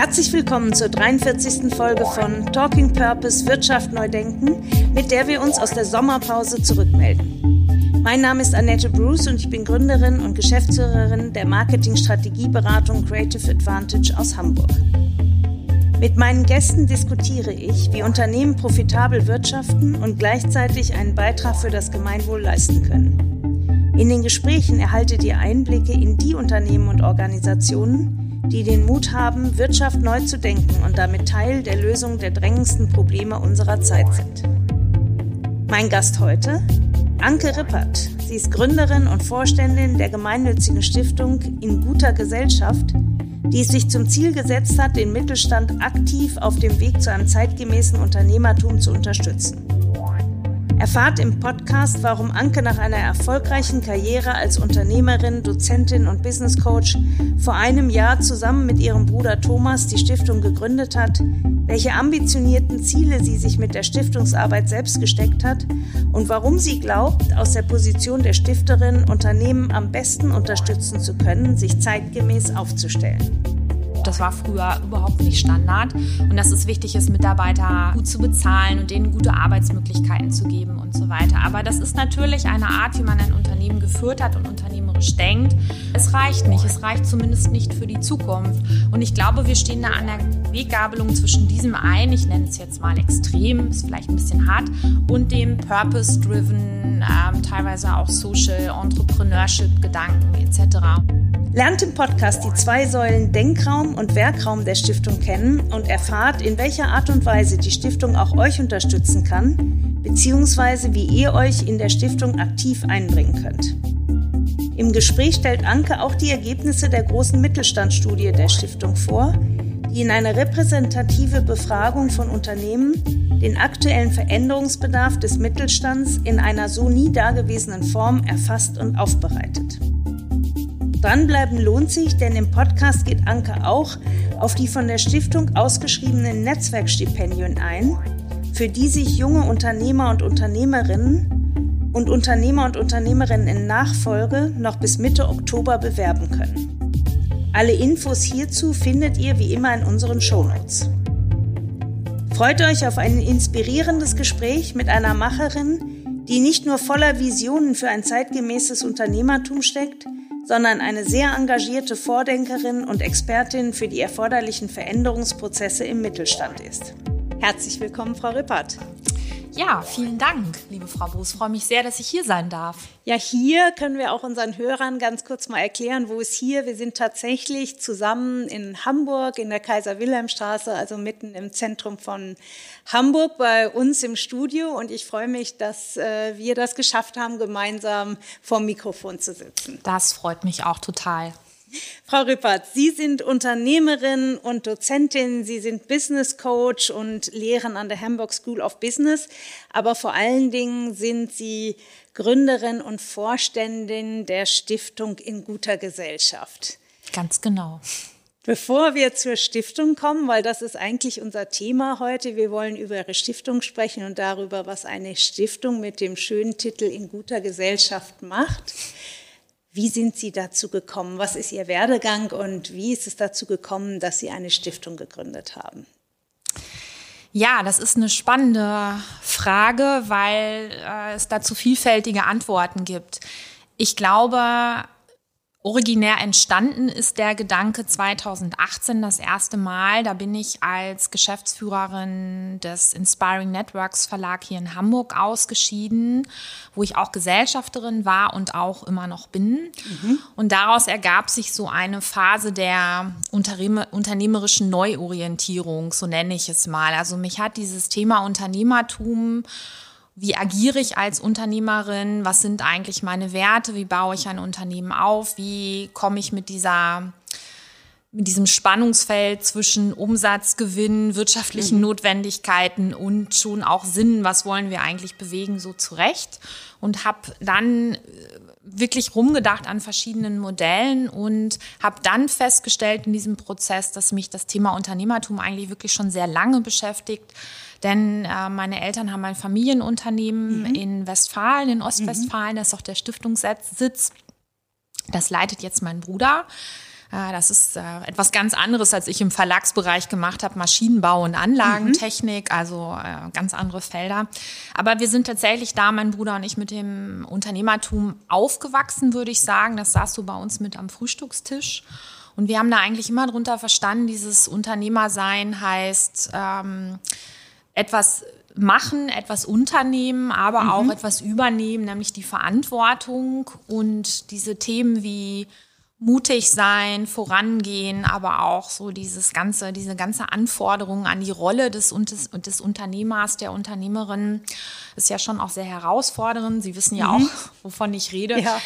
Herzlich willkommen zur 43. Folge von Talking Purpose Wirtschaft neu denken, mit der wir uns aus der Sommerpause zurückmelden. Mein Name ist Annette Bruce und ich bin Gründerin und Geschäftsführerin der Marketing-Strategieberatung Creative Advantage aus Hamburg. Mit meinen Gästen diskutiere ich, wie Unternehmen profitabel wirtschaften und gleichzeitig einen Beitrag für das Gemeinwohl leisten können. In den Gesprächen erhaltet ihr Einblicke in die Unternehmen und Organisationen, die den Mut haben, Wirtschaft neu zu denken und damit Teil der Lösung der drängendsten Probleme unserer Zeit sind. Mein Gast heute? Anke Rippert. Sie ist Gründerin und Vorständin der gemeinnützigen Stiftung In guter Gesellschaft, die es sich zum Ziel gesetzt hat, den Mittelstand aktiv auf dem Weg zu einem zeitgemäßen Unternehmertum zu unterstützen. Erfahrt im Podcast, warum Anke nach einer erfolgreichen Karriere als Unternehmerin, Dozentin und Business Coach vor einem Jahr zusammen mit ihrem Bruder Thomas die Stiftung gegründet hat, welche ambitionierten Ziele sie sich mit der Stiftungsarbeit selbst gesteckt hat und warum sie glaubt, aus der Position der Stifterin Unternehmen am besten unterstützen zu können, sich zeitgemäß aufzustellen. Das war früher überhaupt nicht Standard. Und dass es wichtig ist, Mitarbeiter gut zu bezahlen und denen gute Arbeitsmöglichkeiten zu geben und so weiter. Aber das ist natürlich eine Art, wie man ein Unternehmen geführt hat und unternehmerisch denkt. Es reicht nicht. Es reicht zumindest nicht für die Zukunft. Und ich glaube, wir stehen da an der Weggabelung zwischen diesem einen, ich nenne es jetzt mal extrem, ist vielleicht ein bisschen hart, und dem Purpose-driven, ähm, teilweise auch Social Entrepreneurship-Gedanken etc. Lernt im Podcast die zwei Säulen Denkraum und Werkraum der Stiftung kennen und erfahrt, in welcher Art und Weise die Stiftung auch euch unterstützen kann, beziehungsweise wie ihr euch in der Stiftung aktiv einbringen könnt. Im Gespräch stellt Anke auch die Ergebnisse der großen Mittelstandsstudie der Stiftung vor, die in einer repräsentative Befragung von Unternehmen den aktuellen Veränderungsbedarf des Mittelstands in einer so nie dagewesenen Form erfasst und aufbereitet. Dranbleiben lohnt sich, denn im Podcast geht Anke auch auf die von der Stiftung ausgeschriebenen Netzwerkstipendien ein, für die sich junge Unternehmer und Unternehmerinnen und Unternehmer und Unternehmerinnen in Nachfolge noch bis Mitte Oktober bewerben können. Alle Infos hierzu findet ihr wie immer in unseren Shownotes. Freut euch auf ein inspirierendes Gespräch mit einer Macherin, die nicht nur voller Visionen für ein zeitgemäßes Unternehmertum steckt, sondern eine sehr engagierte Vordenkerin und Expertin für die erforderlichen Veränderungsprozesse im Mittelstand ist. Herzlich willkommen, Frau Rippert. Ja, vielen Dank, liebe Frau Bruce. Ich freue mich sehr, dass ich hier sein darf. Ja, hier können wir auch unseren Hörern ganz kurz mal erklären, wo es hier, wir sind tatsächlich zusammen in Hamburg in der Kaiser-Wilhelm-Straße, also mitten im Zentrum von Hamburg bei uns im Studio und ich freue mich, dass äh, wir das geschafft haben, gemeinsam vor dem Mikrofon zu sitzen. Das freut mich auch total. Frau Rippert, Sie sind Unternehmerin und Dozentin, Sie sind Business Coach und lehren an der Hamburg School of Business, aber vor allen Dingen sind Sie Gründerin und Vorständin der Stiftung in guter Gesellschaft. Ganz genau. Bevor wir zur Stiftung kommen, weil das ist eigentlich unser Thema heute, wir wollen über Ihre Stiftung sprechen und darüber, was eine Stiftung mit dem schönen Titel in guter Gesellschaft macht. Wie sind Sie dazu gekommen? Was ist Ihr Werdegang und wie ist es dazu gekommen, dass Sie eine Stiftung gegründet haben? Ja, das ist eine spannende Frage, weil äh, es dazu vielfältige Antworten gibt. Ich glaube, Originär entstanden ist der Gedanke 2018 das erste Mal. Da bin ich als Geschäftsführerin des Inspiring Networks Verlag hier in Hamburg ausgeschieden, wo ich auch Gesellschafterin war und auch immer noch bin. Mhm. Und daraus ergab sich so eine Phase der unternehmerischen Neuorientierung, so nenne ich es mal. Also mich hat dieses Thema Unternehmertum wie agiere ich als Unternehmerin, was sind eigentlich meine Werte, wie baue ich ein Unternehmen auf, wie komme ich mit dieser mit diesem Spannungsfeld zwischen Umsatz, Gewinn, wirtschaftlichen mhm. Notwendigkeiten und schon auch Sinn, was wollen wir eigentlich bewegen, so zurecht. Und habe dann äh, wirklich rumgedacht an verschiedenen Modellen und habe dann festgestellt in diesem Prozess, dass mich das Thema Unternehmertum eigentlich wirklich schon sehr lange beschäftigt denn äh, meine Eltern haben ein Familienunternehmen mhm. in Westfalen, in Ostwestfalen, mhm. das ist auch der Stiftungssitz. Das leitet jetzt mein Bruder. Äh, das ist äh, etwas ganz anderes, als ich im Verlagsbereich gemacht habe, Maschinenbau und Anlagentechnik, mhm. also äh, ganz andere Felder. Aber wir sind tatsächlich da, mein Bruder und ich, mit dem Unternehmertum aufgewachsen, würde ich sagen. Das saß so bei uns mit am Frühstückstisch. Und wir haben da eigentlich immer drunter verstanden, dieses Unternehmersein heißt ähm, etwas machen, etwas unternehmen, aber mhm. auch etwas übernehmen, nämlich die Verantwortung und diese Themen wie mutig sein, vorangehen, aber auch so dieses ganze, diese ganze Anforderung an die Rolle des, des, des Unternehmers, der Unternehmerin ist ja schon auch sehr herausfordernd. Sie wissen ja mhm. auch, wovon ich rede. Ja.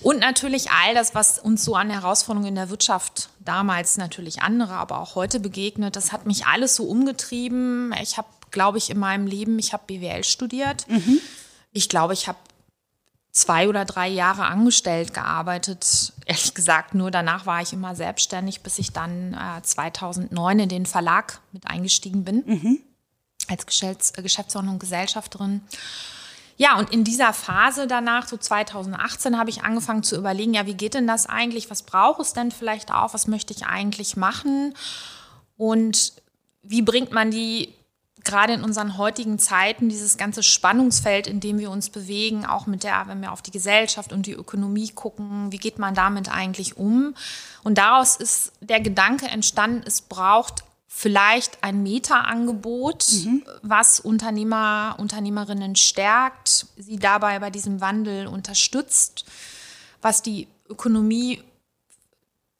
Und natürlich all das, was uns so an Herausforderungen in der Wirtschaft damals natürlich andere, aber auch heute begegnet, das hat mich alles so umgetrieben. Ich habe, glaube ich, in meinem Leben, ich habe BWL studiert. Mhm. Ich glaube, ich habe zwei oder drei Jahre angestellt gearbeitet. Ehrlich gesagt, nur danach war ich immer selbstständig, bis ich dann äh, 2009 in den Verlag mit eingestiegen bin, mhm. als Geschäfts äh, Geschäftsordnung Gesellschafterin. Ja, und in dieser Phase danach, so 2018, habe ich angefangen zu überlegen, ja, wie geht denn das eigentlich? Was braucht es denn vielleicht auch? Was möchte ich eigentlich machen? Und wie bringt man die gerade in unseren heutigen Zeiten dieses ganze Spannungsfeld, in dem wir uns bewegen, auch mit der, wenn wir auf die Gesellschaft und die Ökonomie gucken, wie geht man damit eigentlich um? Und daraus ist der Gedanke entstanden, es braucht vielleicht ein Meta-Angebot, mhm. was Unternehmer, Unternehmerinnen stärkt, sie dabei bei diesem Wandel unterstützt, was die Ökonomie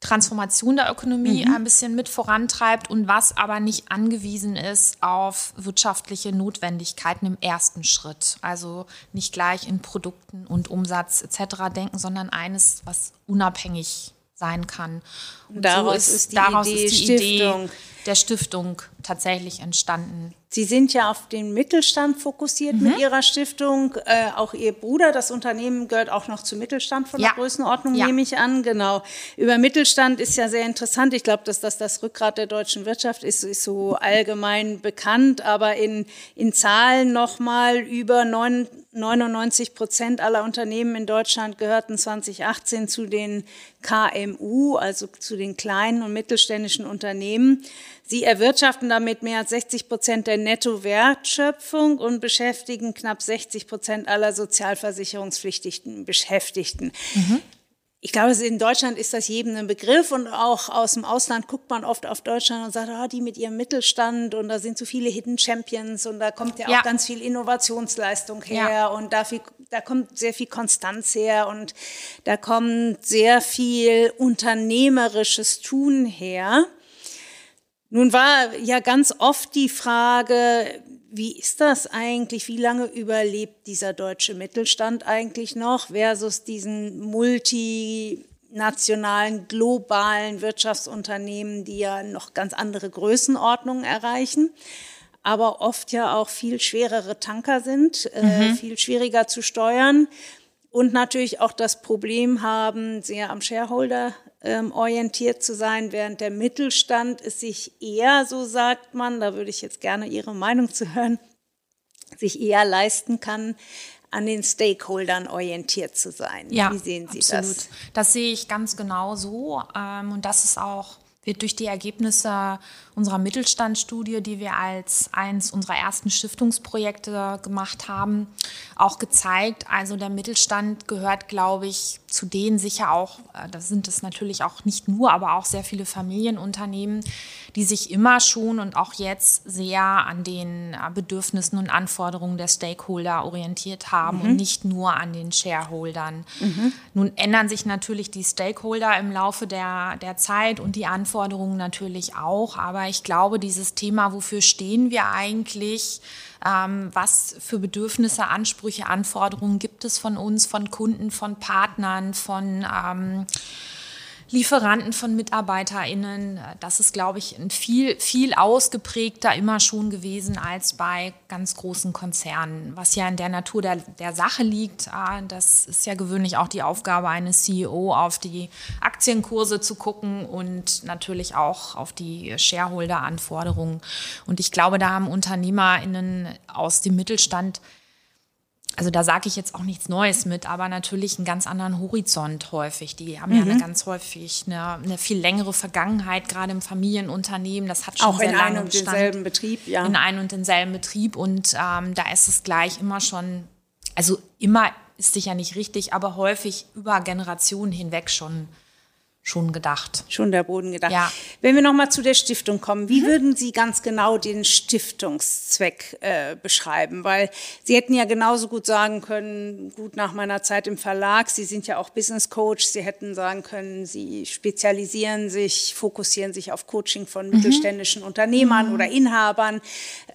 Transformation der Ökonomie mhm. ein bisschen mit vorantreibt und was aber nicht angewiesen ist auf wirtschaftliche Notwendigkeiten im ersten Schritt. Also nicht gleich in Produkten und Umsatz etc. denken, sondern eines, was unabhängig sein kann. Und daraus so ist, ist die, daraus Idee, ist die Idee der Stiftung tatsächlich entstanden. Sie sind ja auf den Mittelstand fokussiert mhm. mit Ihrer Stiftung. Äh, auch Ihr Bruder, das Unternehmen gehört auch noch zum Mittelstand von ja. der Größenordnung, ja. nehme ich an. Genau. Über Mittelstand ist ja sehr interessant. Ich glaube, dass das das Rückgrat der deutschen Wirtschaft ist, ist so allgemein bekannt. Aber in, in Zahlen nochmal über 9, 99 Prozent aller Unternehmen in Deutschland gehörten 2018 zu den KMU, also zu den kleinen und mittelständischen Unternehmen. Sie erwirtschaften damit mehr als 60 Prozent der Nettowertschöpfung und beschäftigen knapp 60 Prozent aller sozialversicherungspflichtigen Beschäftigten. Mhm. Ich glaube, in Deutschland ist das jedem ein Begriff und auch aus dem Ausland guckt man oft auf Deutschland und sagt, ah, die mit ihrem Mittelstand und da sind so viele Hidden Champions und da kommt ja, ja. auch ganz viel Innovationsleistung her ja. und da, viel, da kommt sehr viel Konstanz her und da kommt sehr viel unternehmerisches Tun her. Nun war ja ganz oft die Frage, wie ist das eigentlich? Wie lange überlebt dieser deutsche Mittelstand eigentlich noch versus diesen multinationalen, globalen Wirtschaftsunternehmen, die ja noch ganz andere Größenordnungen erreichen? aber oft ja auch viel schwerere Tanker sind, äh, mhm. viel schwieriger zu steuern und natürlich auch das Problem haben, sehr am Shareholder ähm, orientiert zu sein, während der Mittelstand es sich eher, so sagt man, da würde ich jetzt gerne Ihre Meinung zu hören, sich eher leisten kann, an den Stakeholdern orientiert zu sein. Ja, Wie sehen Sie absolut. das? Das sehe ich ganz genau so. Ähm, und das ist auch wird durch die Ergebnisse unserer Mittelstandsstudie, die wir als eins unserer ersten Stiftungsprojekte gemacht haben, auch gezeigt. Also der Mittelstand gehört, glaube ich, zu denen sicher auch, äh, da sind es natürlich auch nicht nur, aber auch sehr viele Familienunternehmen, die sich immer schon und auch jetzt sehr an den äh, Bedürfnissen und Anforderungen der Stakeholder orientiert haben mhm. und nicht nur an den Shareholdern. Mhm. Nun ändern sich natürlich die Stakeholder im Laufe der, der Zeit und die Anforderungen natürlich auch, aber ich glaube, dieses Thema, wofür stehen wir eigentlich, ähm, was für Bedürfnisse, Ansprüche, Anforderungen gibt es von uns, von Kunden, von Partnern, von ähm, Lieferanten von MitarbeiterInnen. Das ist, glaube ich, ein viel, viel ausgeprägter immer schon gewesen als bei ganz großen Konzernen, was ja in der Natur der, der Sache liegt. Ah, das ist ja gewöhnlich auch die Aufgabe eines CEO, auf die Aktienkurse zu gucken und natürlich auch auf die Shareholder-Anforderungen. Und ich glaube, da haben UnternehmerInnen aus dem Mittelstand also da sage ich jetzt auch nichts Neues mit, aber natürlich einen ganz anderen Horizont häufig. Die haben mhm. ja eine ganz häufig eine, eine, viel längere Vergangenheit, gerade im Familienunternehmen. Das hat schon auch sehr in einem und denselben Betrieb, ja. In einem und denselben Betrieb und ähm, da ist es gleich immer schon, also immer ist sicher nicht richtig, aber häufig über Generationen hinweg schon schon gedacht. Schon der Boden gedacht. Ja. Wenn wir nochmal zu der Stiftung kommen, wie mhm. würden Sie ganz genau den Stiftungszweck äh, beschreiben? Weil Sie hätten ja genauso gut sagen können, gut nach meiner Zeit im Verlag, Sie sind ja auch Business Coach, Sie hätten sagen können, Sie spezialisieren sich, fokussieren sich auf Coaching von mhm. mittelständischen Unternehmern mhm. oder Inhabern.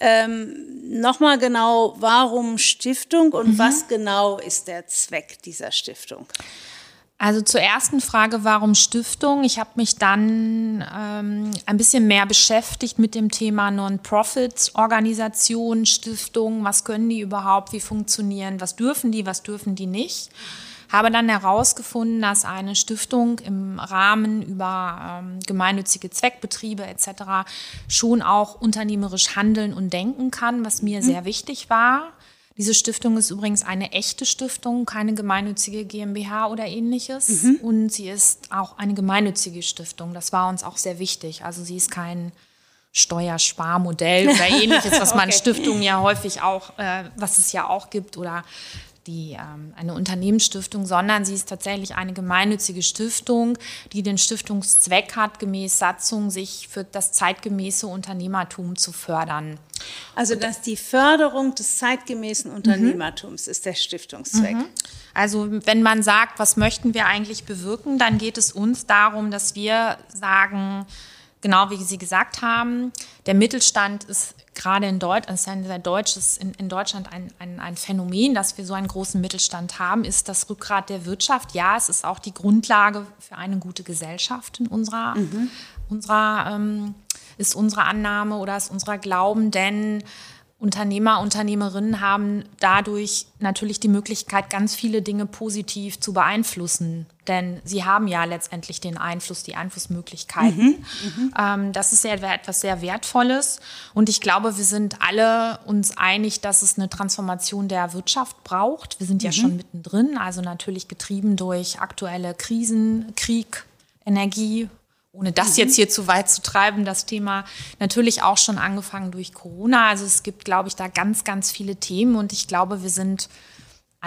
Ähm, nochmal genau, warum Stiftung und mhm. was genau ist der Zweck dieser Stiftung? Also zur ersten Frage, warum Stiftung? Ich habe mich dann ähm, ein bisschen mehr beschäftigt mit dem Thema Non-Profit-Organisation, Stiftung. Was können die überhaupt? Wie funktionieren? Was dürfen die? Was dürfen die nicht? Habe dann herausgefunden, dass eine Stiftung im Rahmen über ähm, gemeinnützige Zweckbetriebe etc. schon auch unternehmerisch handeln und denken kann, was mir mhm. sehr wichtig war. Diese Stiftung ist übrigens eine echte Stiftung, keine gemeinnützige GmbH oder ähnliches. Mhm. Und sie ist auch eine gemeinnützige Stiftung. Das war uns auch sehr wichtig. Also sie ist kein Steuersparmodell oder ähnliches, was man okay. Stiftungen ja häufig auch, äh, was es ja auch gibt oder die, ähm, eine Unternehmensstiftung, sondern sie ist tatsächlich eine gemeinnützige Stiftung, die den Stiftungszweck hat, gemäß Satzung sich für das zeitgemäße Unternehmertum zu fördern. Also dass die Förderung des zeitgemäßen Unternehmertums mhm. ist der Stiftungszweck. Mhm. Also wenn man sagt, was möchten wir eigentlich bewirken, dann geht es uns darum, dass wir sagen, genau wie Sie gesagt haben, der Mittelstand ist gerade in Deutschland, ist ein sehr deutsches, in, in Deutschland ein, ein, ein, Phänomen, dass wir so einen großen Mittelstand haben, ist das Rückgrat der Wirtschaft. Ja, es ist auch die Grundlage für eine gute Gesellschaft in unserer, mhm. unserer ähm, ist unsere Annahme oder ist unser Glauben, denn Unternehmer, Unternehmerinnen haben dadurch natürlich die Möglichkeit, ganz viele Dinge positiv zu beeinflussen. Denn sie haben ja letztendlich den Einfluss, die Einflussmöglichkeiten. Mhm, mhm. ähm, das ist sehr, etwas sehr Wertvolles. Und ich glaube, wir sind alle uns einig, dass es eine Transformation der Wirtschaft braucht. Wir sind ja mhm. schon mittendrin, also natürlich getrieben durch aktuelle Krisen, Krieg, Energie, ohne das mhm. jetzt hier zu weit zu treiben, das Thema natürlich auch schon angefangen durch Corona. Also es gibt, glaube ich, da ganz, ganz viele Themen und ich glaube, wir sind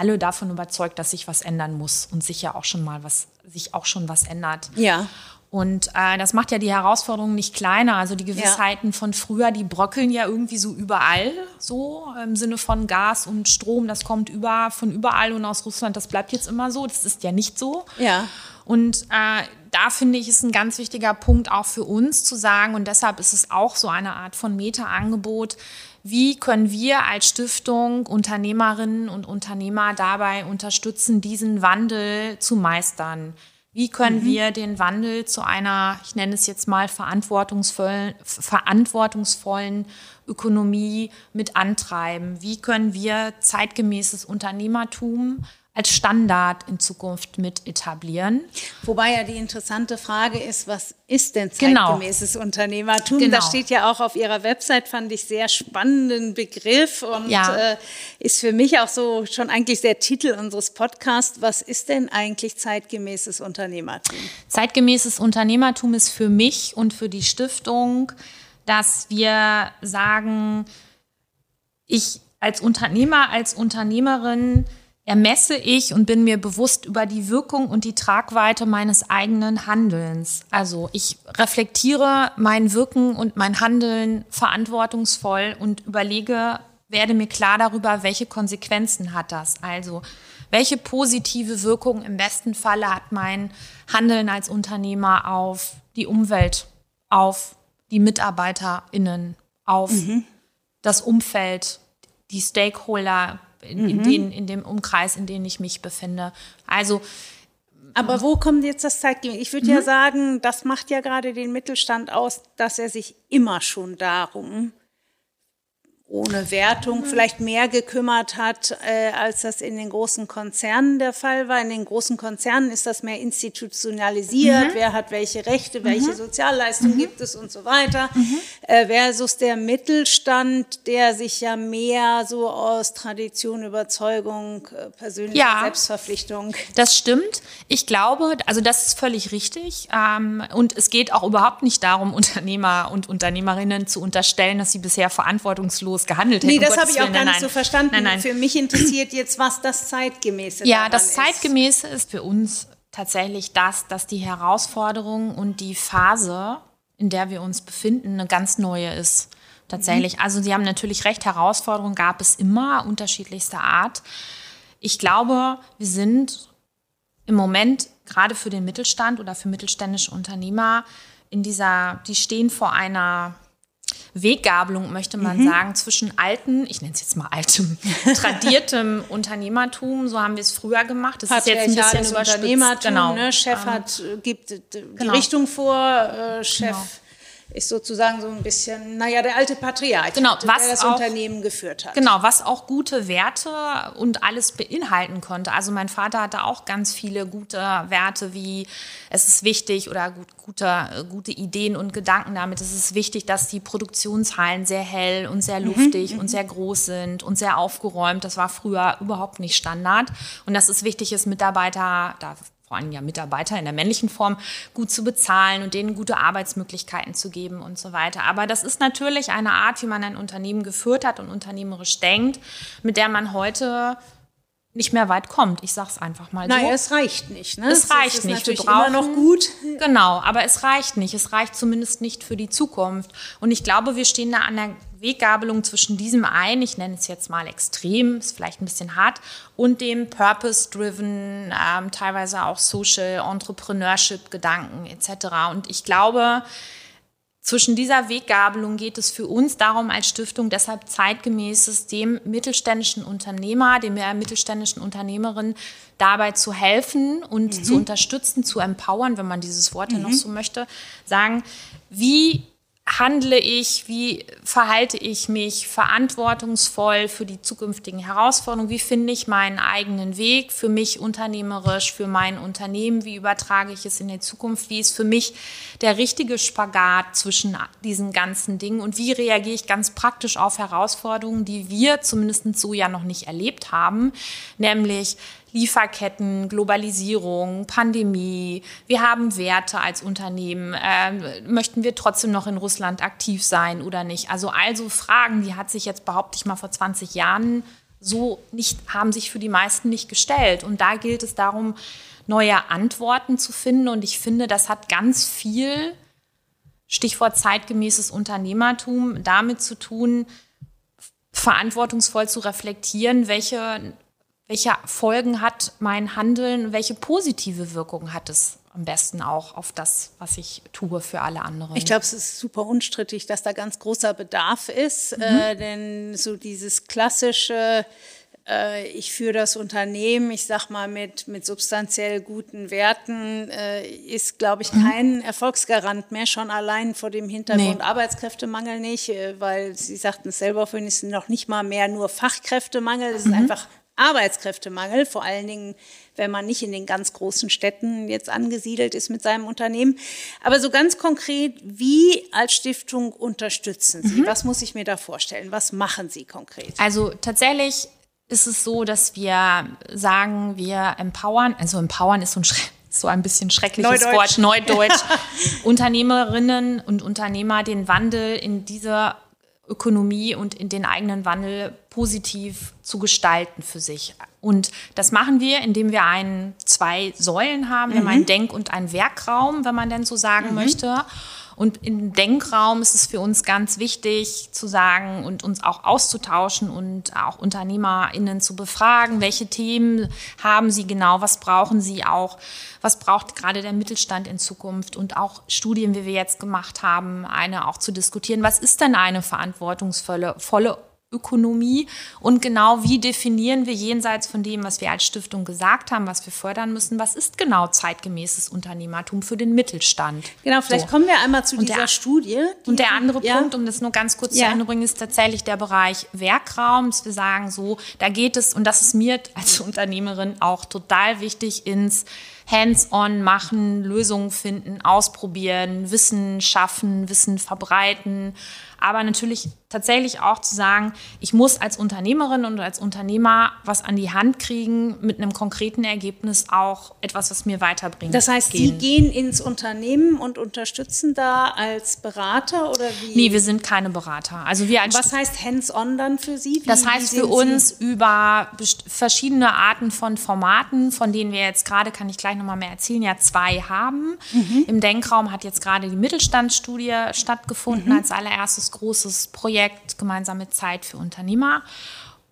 alle davon überzeugt, dass sich was ändern muss und sich ja auch schon mal was, sich auch schon was ändert. Ja. Und äh, das macht ja die Herausforderungen nicht kleiner. Also die Gewissheiten ja. von früher, die bröckeln ja irgendwie so überall, so im Sinne von Gas und Strom, das kommt über, von überall und aus Russland, das bleibt jetzt immer so. Das ist ja nicht so. Ja. Und äh, da finde ich, ist ein ganz wichtiger Punkt auch für uns zu sagen, und deshalb ist es auch so eine Art von Meta-Angebot, wie können wir als Stiftung Unternehmerinnen und Unternehmer dabei unterstützen, diesen Wandel zu meistern? Wie können mhm. wir den Wandel zu einer, ich nenne es jetzt mal, verantwortungsvollen, verantwortungsvollen Ökonomie mit antreiben? Wie können wir zeitgemäßes Unternehmertum als Standard in Zukunft mit etablieren. Wobei ja die interessante Frage ist, was ist denn genau. zeitgemäßes genau. Unternehmertum? Genau. Das steht ja auch auf Ihrer Website, fand ich sehr spannenden Begriff und ja. äh, ist für mich auch so schon eigentlich der Titel unseres Podcasts. Was ist denn eigentlich zeitgemäßes Unternehmertum? Zeitgemäßes Unternehmertum ist für mich und für die Stiftung, dass wir sagen, ich als Unternehmer, als Unternehmerin ermesse ich und bin mir bewusst über die Wirkung und die Tragweite meines eigenen Handelns. Also ich reflektiere mein Wirken und mein Handeln verantwortungsvoll und überlege, werde mir klar darüber, welche Konsequenzen hat das. Also welche positive Wirkung im besten Falle hat mein Handeln als Unternehmer auf die Umwelt, auf die MitarbeiterInnen, auf mhm. das Umfeld, die Stakeholder, in, in, mhm. den, in dem Umkreis, in dem ich mich befinde. Also aber wo kommt jetzt das Zeitgemäß? Ich würde mhm. ja sagen, das macht ja gerade den Mittelstand aus, dass er sich immer schon darum ohne Wertung vielleicht mehr gekümmert hat, äh, als das in den großen Konzernen der Fall war. In den großen Konzernen ist das mehr institutionalisiert. Mhm. Wer hat welche Rechte, welche mhm. Sozialleistungen mhm. gibt es und so weiter. Mhm. Äh, versus der Mittelstand, der sich ja mehr so aus Tradition, Überzeugung, äh, persönlicher ja, Selbstverpflichtung. Das stimmt. Ich glaube, also das ist völlig richtig. Ähm, und es geht auch überhaupt nicht darum, Unternehmer und Unternehmerinnen zu unterstellen, dass sie bisher verantwortungslos selbstbewusst gehandelt hätten. Nee, das habe ich auch gar nicht so verstanden. Nein, nein. Für mich interessiert jetzt, was das Zeitgemäße Ja, das Zeitgemäße ist. ist für uns tatsächlich das, dass die Herausforderung und die Phase, in der wir uns befinden, eine ganz neue ist. Tatsächlich. Mhm. Also Sie haben natürlich recht, Herausforderungen gab es immer unterschiedlichster Art. Ich glaube, wir sind im Moment gerade für den Mittelstand oder für mittelständische Unternehmer in dieser, die stehen vor einer Weggabelung, möchte man mhm. sagen, zwischen alten, ich nenne es jetzt mal altem, tradiertem Unternehmertum, so haben wir es früher gemacht. Das ist jetzt ein bisschen überspitzt. Unternehmertum, genau. ne? Chef ähm, hat, gibt die genau. Richtung vor, äh, Chef genau ist sozusagen so ein bisschen, naja, der alte Patriarch, genau, was der das auch, Unternehmen geführt hat. Genau, was auch gute Werte und alles beinhalten konnte. Also mein Vater hatte auch ganz viele gute Werte, wie es ist wichtig oder gut, gute, gute Ideen und Gedanken damit. Es ist wichtig, dass die Produktionshallen sehr hell und sehr mhm, luftig mhm, und sehr groß sind und sehr aufgeräumt. Das war früher überhaupt nicht Standard. Und dass es wichtig ist, Mitarbeiter, da vor allem ja Mitarbeiter in der männlichen Form gut zu bezahlen und denen gute Arbeitsmöglichkeiten zu geben und so weiter. Aber das ist natürlich eine Art, wie man ein Unternehmen geführt hat und unternehmerisch denkt, mit der man heute nicht mehr weit kommt. Ich sag's einfach mal so. Nein, es reicht nicht. Ne? Es, es reicht ist nicht. Wir brauchen immer noch gut. Genau, aber es reicht nicht. Es reicht zumindest nicht für die Zukunft. Und ich glaube, wir stehen da an der Weggabelung zwischen diesem einen, ich nenne es jetzt mal extrem, ist vielleicht ein bisschen hart, und dem Purpose-driven, ähm, teilweise auch Social Entrepreneurship-Gedanken etc. Und ich glaube, zwischen dieser Weggabelung geht es für uns darum, als Stiftung deshalb zeitgemäßes dem mittelständischen Unternehmer, dem mittelständischen Unternehmerin dabei zu helfen und mhm. zu unterstützen, zu empowern, wenn man dieses Wort mhm. noch so möchte, sagen, wie handle ich, wie verhalte ich mich verantwortungsvoll für die zukünftigen Herausforderungen, wie finde ich meinen eigenen Weg für mich unternehmerisch, für mein Unternehmen, wie übertrage ich es in der Zukunft, wie ist für mich der richtige Spagat zwischen diesen ganzen Dingen und wie reagiere ich ganz praktisch auf Herausforderungen, die wir zumindest so ja noch nicht erlebt haben, nämlich Lieferketten, Globalisierung, Pandemie. Wir haben Werte als Unternehmen. Äh, möchten wir trotzdem noch in Russland aktiv sein oder nicht? Also also Fragen, die hat sich jetzt behaupte ich mal vor 20 Jahren so nicht, haben sich für die meisten nicht gestellt. Und da gilt es darum, neue Antworten zu finden. Und ich finde, das hat ganz viel, Stichwort zeitgemäßes Unternehmertum, damit zu tun, verantwortungsvoll zu reflektieren, welche welche Folgen hat mein Handeln, welche positive Wirkung hat es am besten auch auf das, was ich tue für alle anderen. Ich glaube, es ist super unstrittig, dass da ganz großer Bedarf ist, mhm. äh, denn so dieses klassische äh, ich führe das Unternehmen, ich sag mal, mit, mit substanziell guten Werten, äh, ist, glaube ich, mhm. kein Erfolgsgarant mehr, schon allein vor dem Hintergrund nee. Arbeitskräftemangel nicht, äh, weil Sie sagten es selber vorhin, es ist noch nicht mal mehr nur Fachkräftemangel, es ist mhm. einfach Arbeitskräftemangel, vor allen Dingen, wenn man nicht in den ganz großen Städten jetzt angesiedelt ist mit seinem Unternehmen. Aber so ganz konkret, wie als Stiftung unterstützen Sie? Mhm. Was muss ich mir da vorstellen? Was machen Sie konkret? Also tatsächlich ist es so, dass wir sagen, wir empowern, also empowern ist so ein so ein bisschen schreckliches Neudeutsch. Wort, Neudeutsch, Unternehmerinnen und Unternehmer den Wandel in dieser Ökonomie und in den eigenen Wandel positiv zu gestalten für sich. Und das machen wir, indem wir einen, zwei Säulen haben. Wir mhm. haben einen Denk- und einen Werkraum, wenn man denn so sagen mhm. möchte. Und im Denkraum ist es für uns ganz wichtig zu sagen und uns auch auszutauschen und auch UnternehmerInnen zu befragen, welche Themen haben sie genau, was brauchen sie auch, was braucht gerade der Mittelstand in Zukunft und auch Studien, wie wir jetzt gemacht haben, eine auch zu diskutieren. Was ist denn eine verantwortungsvolle volle Ökonomie und genau wie definieren wir jenseits von dem, was wir als Stiftung gesagt haben, was wir fördern müssen, was ist genau zeitgemäßes Unternehmertum für den Mittelstand. Genau, vielleicht so. kommen wir einmal zu und dieser der, Studie. Und der andere ja. Punkt, um das nur ganz kurz ja. zu Ende bringen, ist tatsächlich der Bereich Werkraums. Wir sagen so, da geht es, und das ist mir als Unternehmerin auch total wichtig, ins Hands-on machen, Lösungen finden, ausprobieren, Wissen schaffen, Wissen verbreiten aber natürlich tatsächlich auch zu sagen, ich muss als Unternehmerin und als Unternehmer was an die Hand kriegen mit einem konkreten Ergebnis auch etwas, was mir weiterbringt. Das heißt, gehen. Sie gehen ins Unternehmen und unterstützen da als Berater oder wie? Nee, wir sind keine Berater. Also wir als was heißt hands-on dann für Sie? Wie, das heißt für uns Sie? über verschiedene Arten von Formaten, von denen wir jetzt gerade, kann ich gleich nochmal mehr erzählen, ja zwei haben. Mhm. Im Denkraum hat jetzt gerade die Mittelstandsstudie stattgefunden mhm. als allererstes großes Projekt Gemeinsame Zeit für Unternehmer.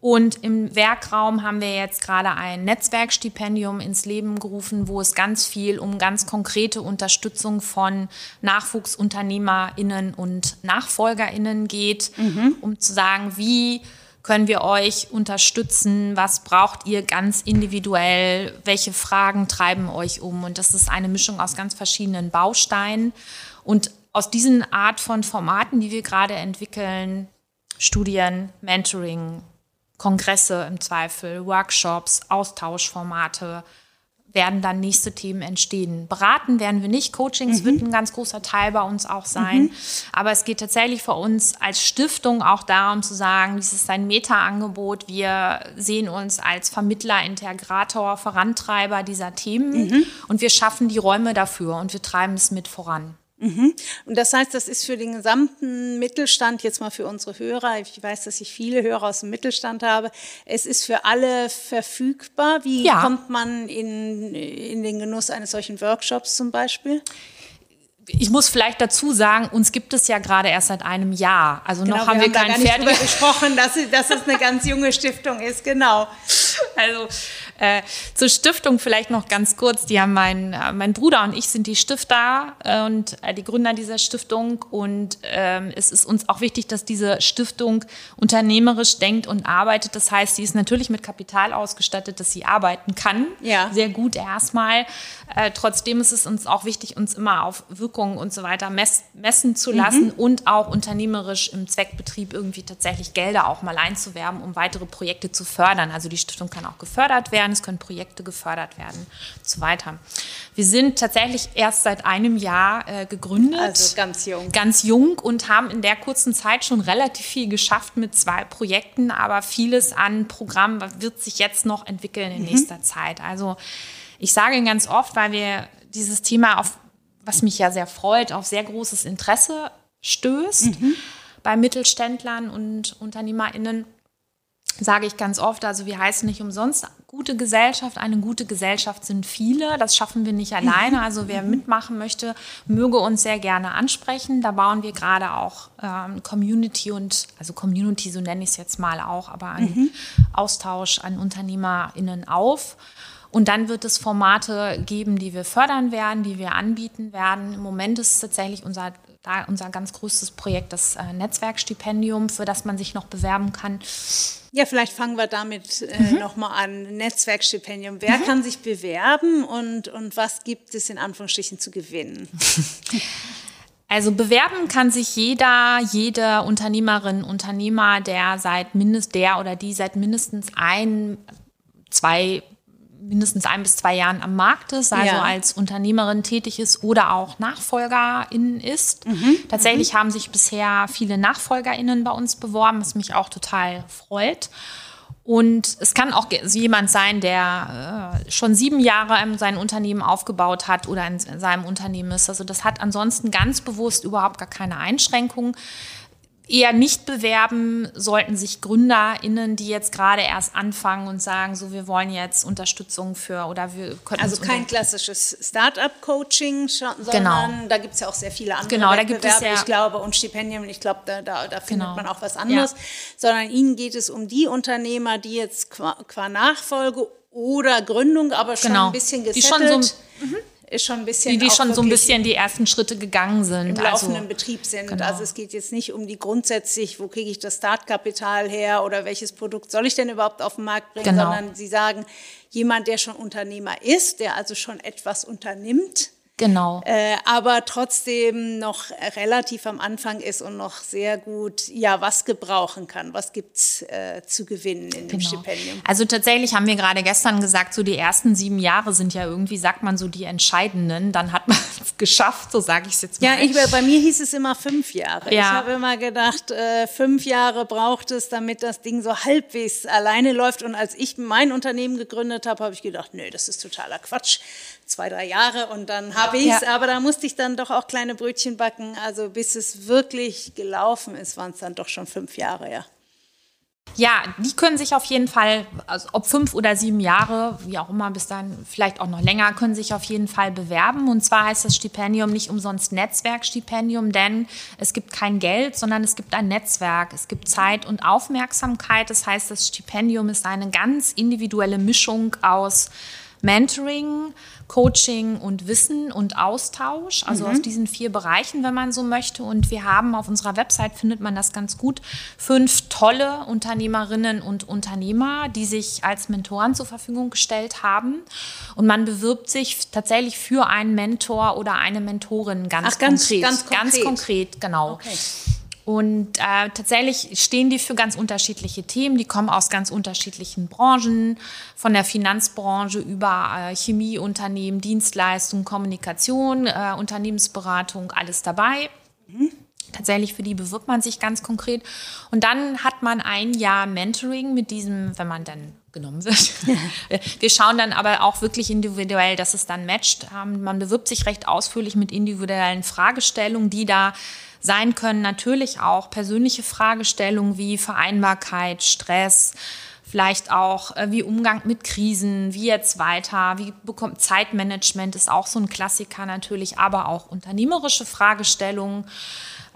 Und im Werkraum haben wir jetzt gerade ein Netzwerkstipendium ins Leben gerufen, wo es ganz viel um ganz konkrete Unterstützung von NachwuchsunternehmerInnen und NachfolgerInnen geht, mhm. um zu sagen, wie können wir euch unterstützen? Was braucht ihr ganz individuell? Welche Fragen treiben euch um? Und das ist eine Mischung aus ganz verschiedenen Bausteinen. Und aus diesen Art von Formaten, die wir gerade entwickeln, Studien, Mentoring, Kongresse im Zweifel, Workshops, Austauschformate, werden dann nächste Themen entstehen. Beraten werden wir nicht, Coachings mhm. wird ein ganz großer Teil bei uns auch sein. Mhm. Aber es geht tatsächlich für uns als Stiftung auch darum zu sagen, dies ist ein Meta-Angebot. Wir sehen uns als Vermittler, Integrator, Vorantreiber dieser Themen mhm. und wir schaffen die Räume dafür und wir treiben es mit voran. Mhm. Und das heißt, das ist für den gesamten Mittelstand, jetzt mal für unsere Hörer, ich weiß, dass ich viele Hörer aus dem Mittelstand habe, es ist für alle verfügbar. Wie ja. kommt man in, in den Genuss eines solchen Workshops zum Beispiel? ich muss vielleicht dazu sagen, uns gibt es ja gerade erst seit einem Jahr. Also genau, noch haben wir, wir haben kein Pferd. gesprochen, dass, dass es eine ganz junge Stiftung ist, genau. Also äh, zur Stiftung vielleicht noch ganz kurz. Die haben mein, äh, mein Bruder und ich sind die Stifter äh, und äh, die Gründer dieser Stiftung. Und ähm, es ist uns auch wichtig, dass diese Stiftung unternehmerisch denkt und arbeitet. Das heißt, sie ist natürlich mit Kapital ausgestattet, dass sie arbeiten kann. Ja. Sehr gut erstmal. Äh, trotzdem ist es uns auch wichtig, uns immer auf Wirkungen und so weiter mess messen zu lassen mhm. und auch unternehmerisch im Zweckbetrieb irgendwie tatsächlich Gelder auch mal einzuwerben, um weitere Projekte zu fördern. Also die Stiftung kann auch gefördert werden werden, es können Projekte gefördert werden und so weiter. Wir sind tatsächlich erst seit einem Jahr äh, gegründet. Also ganz jung. Ganz jung und haben in der kurzen Zeit schon relativ viel geschafft mit zwei Projekten, aber vieles an Programmen wird sich jetzt noch entwickeln in mhm. nächster Zeit. Also ich sage ganz oft, weil wir dieses Thema auf, was mich ja sehr freut, auf sehr großes Interesse stößt mhm. bei Mittelständlern und UnternehmerInnen sage ich ganz oft, also wir heißen nicht umsonst gute Gesellschaft. Eine gute Gesellschaft sind viele. Das schaffen wir nicht alleine. Also wer mitmachen möchte, möge uns sehr gerne ansprechen. Da bauen wir gerade auch ähm, Community und, also Community, so nenne ich es jetzt mal auch, aber an mhm. Austausch an UnternehmerInnen auf. Und dann wird es Formate geben, die wir fördern werden, die wir anbieten werden. Im Moment ist es tatsächlich unser da unser ganz größtes Projekt, das äh, Netzwerkstipendium, für das man sich noch bewerben kann. Ja, vielleicht fangen wir damit äh, mhm. nochmal an. Netzwerkstipendium. Wer mhm. kann sich bewerben und, und was gibt es in Anführungsstrichen zu gewinnen? Also bewerben kann sich jeder, jede Unternehmerin, Unternehmer, der seit mindest der oder die seit mindestens ein, zwei mindestens ein bis zwei Jahren am Markt ist, also ja. als Unternehmerin tätig ist oder auch Nachfolgerin ist. Mhm. Tatsächlich mhm. haben sich bisher viele NachfolgerInnen bei uns beworben, was mich auch total freut. Und es kann auch jemand sein, der äh, schon sieben Jahre sein Unternehmen aufgebaut hat oder in seinem Unternehmen ist. Also das hat ansonsten ganz bewusst überhaupt gar keine Einschränkungen eher nicht bewerben sollten sich GründerInnen, die jetzt gerade erst anfangen und sagen, so wir wollen jetzt Unterstützung für oder wir können. Also kein klassisches Start-up-Coaching, sondern genau. da gibt es ja auch sehr viele andere genau, da gibt es ja, ich glaube, und Stipendien, ich glaube, da, da, da findet genau. man auch was anderes. Ja. Sondern ihnen geht es um die Unternehmer, die jetzt qua, qua Nachfolge oder Gründung, aber schon genau. ein bisschen gesettelt. Die schon so, mhm ist schon ein bisschen. Die, die schon so ein bisschen die ersten Schritte gegangen sind. Im laufenden also, Betrieb sind. Genau. Also es geht jetzt nicht um die grundsätzlich, wo kriege ich das Startkapital her oder welches Produkt soll ich denn überhaupt auf den Markt bringen, genau. sondern Sie sagen, jemand, der schon Unternehmer ist, der also schon etwas unternimmt, Genau. Äh, aber trotzdem noch relativ am Anfang ist und noch sehr gut, ja, was gebrauchen kann. Was gibt's äh, zu gewinnen in genau. dem Stipendium? Also tatsächlich haben wir gerade gestern gesagt, so die ersten sieben Jahre sind ja irgendwie, sagt man so, die entscheidenden. Dann hat man geschafft, so sage ich es jetzt mal. Ja, ich, bei mir hieß es immer fünf Jahre. Ja. Ich habe immer gedacht, äh, fünf Jahre braucht es, damit das Ding so halbwegs alleine läuft. Und als ich mein Unternehmen gegründet habe, habe ich gedacht, nö, das ist totaler Quatsch zwei, drei Jahre und dann habe ich es. Ja. Aber da musste ich dann doch auch kleine Brötchen backen. Also bis es wirklich gelaufen ist, waren es dann doch schon fünf Jahre, ja. Ja, die können sich auf jeden Fall, also ob fünf oder sieben Jahre, wie auch immer, bis dann vielleicht auch noch länger, können sich auf jeden Fall bewerben. Und zwar heißt das Stipendium nicht umsonst Netzwerkstipendium, denn es gibt kein Geld, sondern es gibt ein Netzwerk. Es gibt Zeit und Aufmerksamkeit. Das heißt, das Stipendium ist eine ganz individuelle Mischung aus Mentoring, Coaching und Wissen und Austausch, also mhm. aus diesen vier Bereichen, wenn man so möchte. Und wir haben auf unserer Website, findet man das ganz gut, fünf tolle Unternehmerinnen und Unternehmer, die sich als Mentoren zur Verfügung gestellt haben. Und man bewirbt sich tatsächlich für einen Mentor oder eine Mentorin ganz, Ach, ganz konkret. Ganz konkret, ganz konkret genau. Okay. Und äh, tatsächlich stehen die für ganz unterschiedliche Themen. Die kommen aus ganz unterschiedlichen Branchen, von der Finanzbranche über äh, Chemieunternehmen, Dienstleistungen, Kommunikation, äh, Unternehmensberatung, alles dabei. Mhm. Tatsächlich für die bewirbt man sich ganz konkret. Und dann hat man ein Jahr Mentoring mit diesem, wenn man dann genommen wird. Wir schauen dann aber auch wirklich individuell, dass es dann matcht. Ähm, man bewirbt sich recht ausführlich mit individuellen Fragestellungen, die da sein können natürlich auch persönliche Fragestellungen wie Vereinbarkeit, Stress, vielleicht auch äh, wie Umgang mit Krisen, wie jetzt weiter, wie bekommt Zeitmanagement ist auch so ein Klassiker natürlich, aber auch unternehmerische Fragestellungen.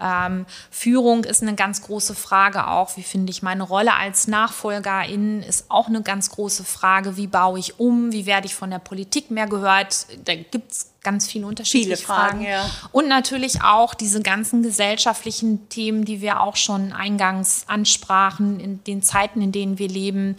Ähm, Führung ist eine ganz große Frage auch. Wie finde ich meine Rolle als Nachfolgerin? Ist auch eine ganz große Frage. Wie baue ich um? Wie werde ich von der Politik mehr gehört? Da gibt es ganz viele unterschiedliche viele Fragen. Fragen. Ja. Und natürlich auch diese ganzen gesellschaftlichen Themen, die wir auch schon eingangs ansprachen, in den Zeiten, in denen wir leben.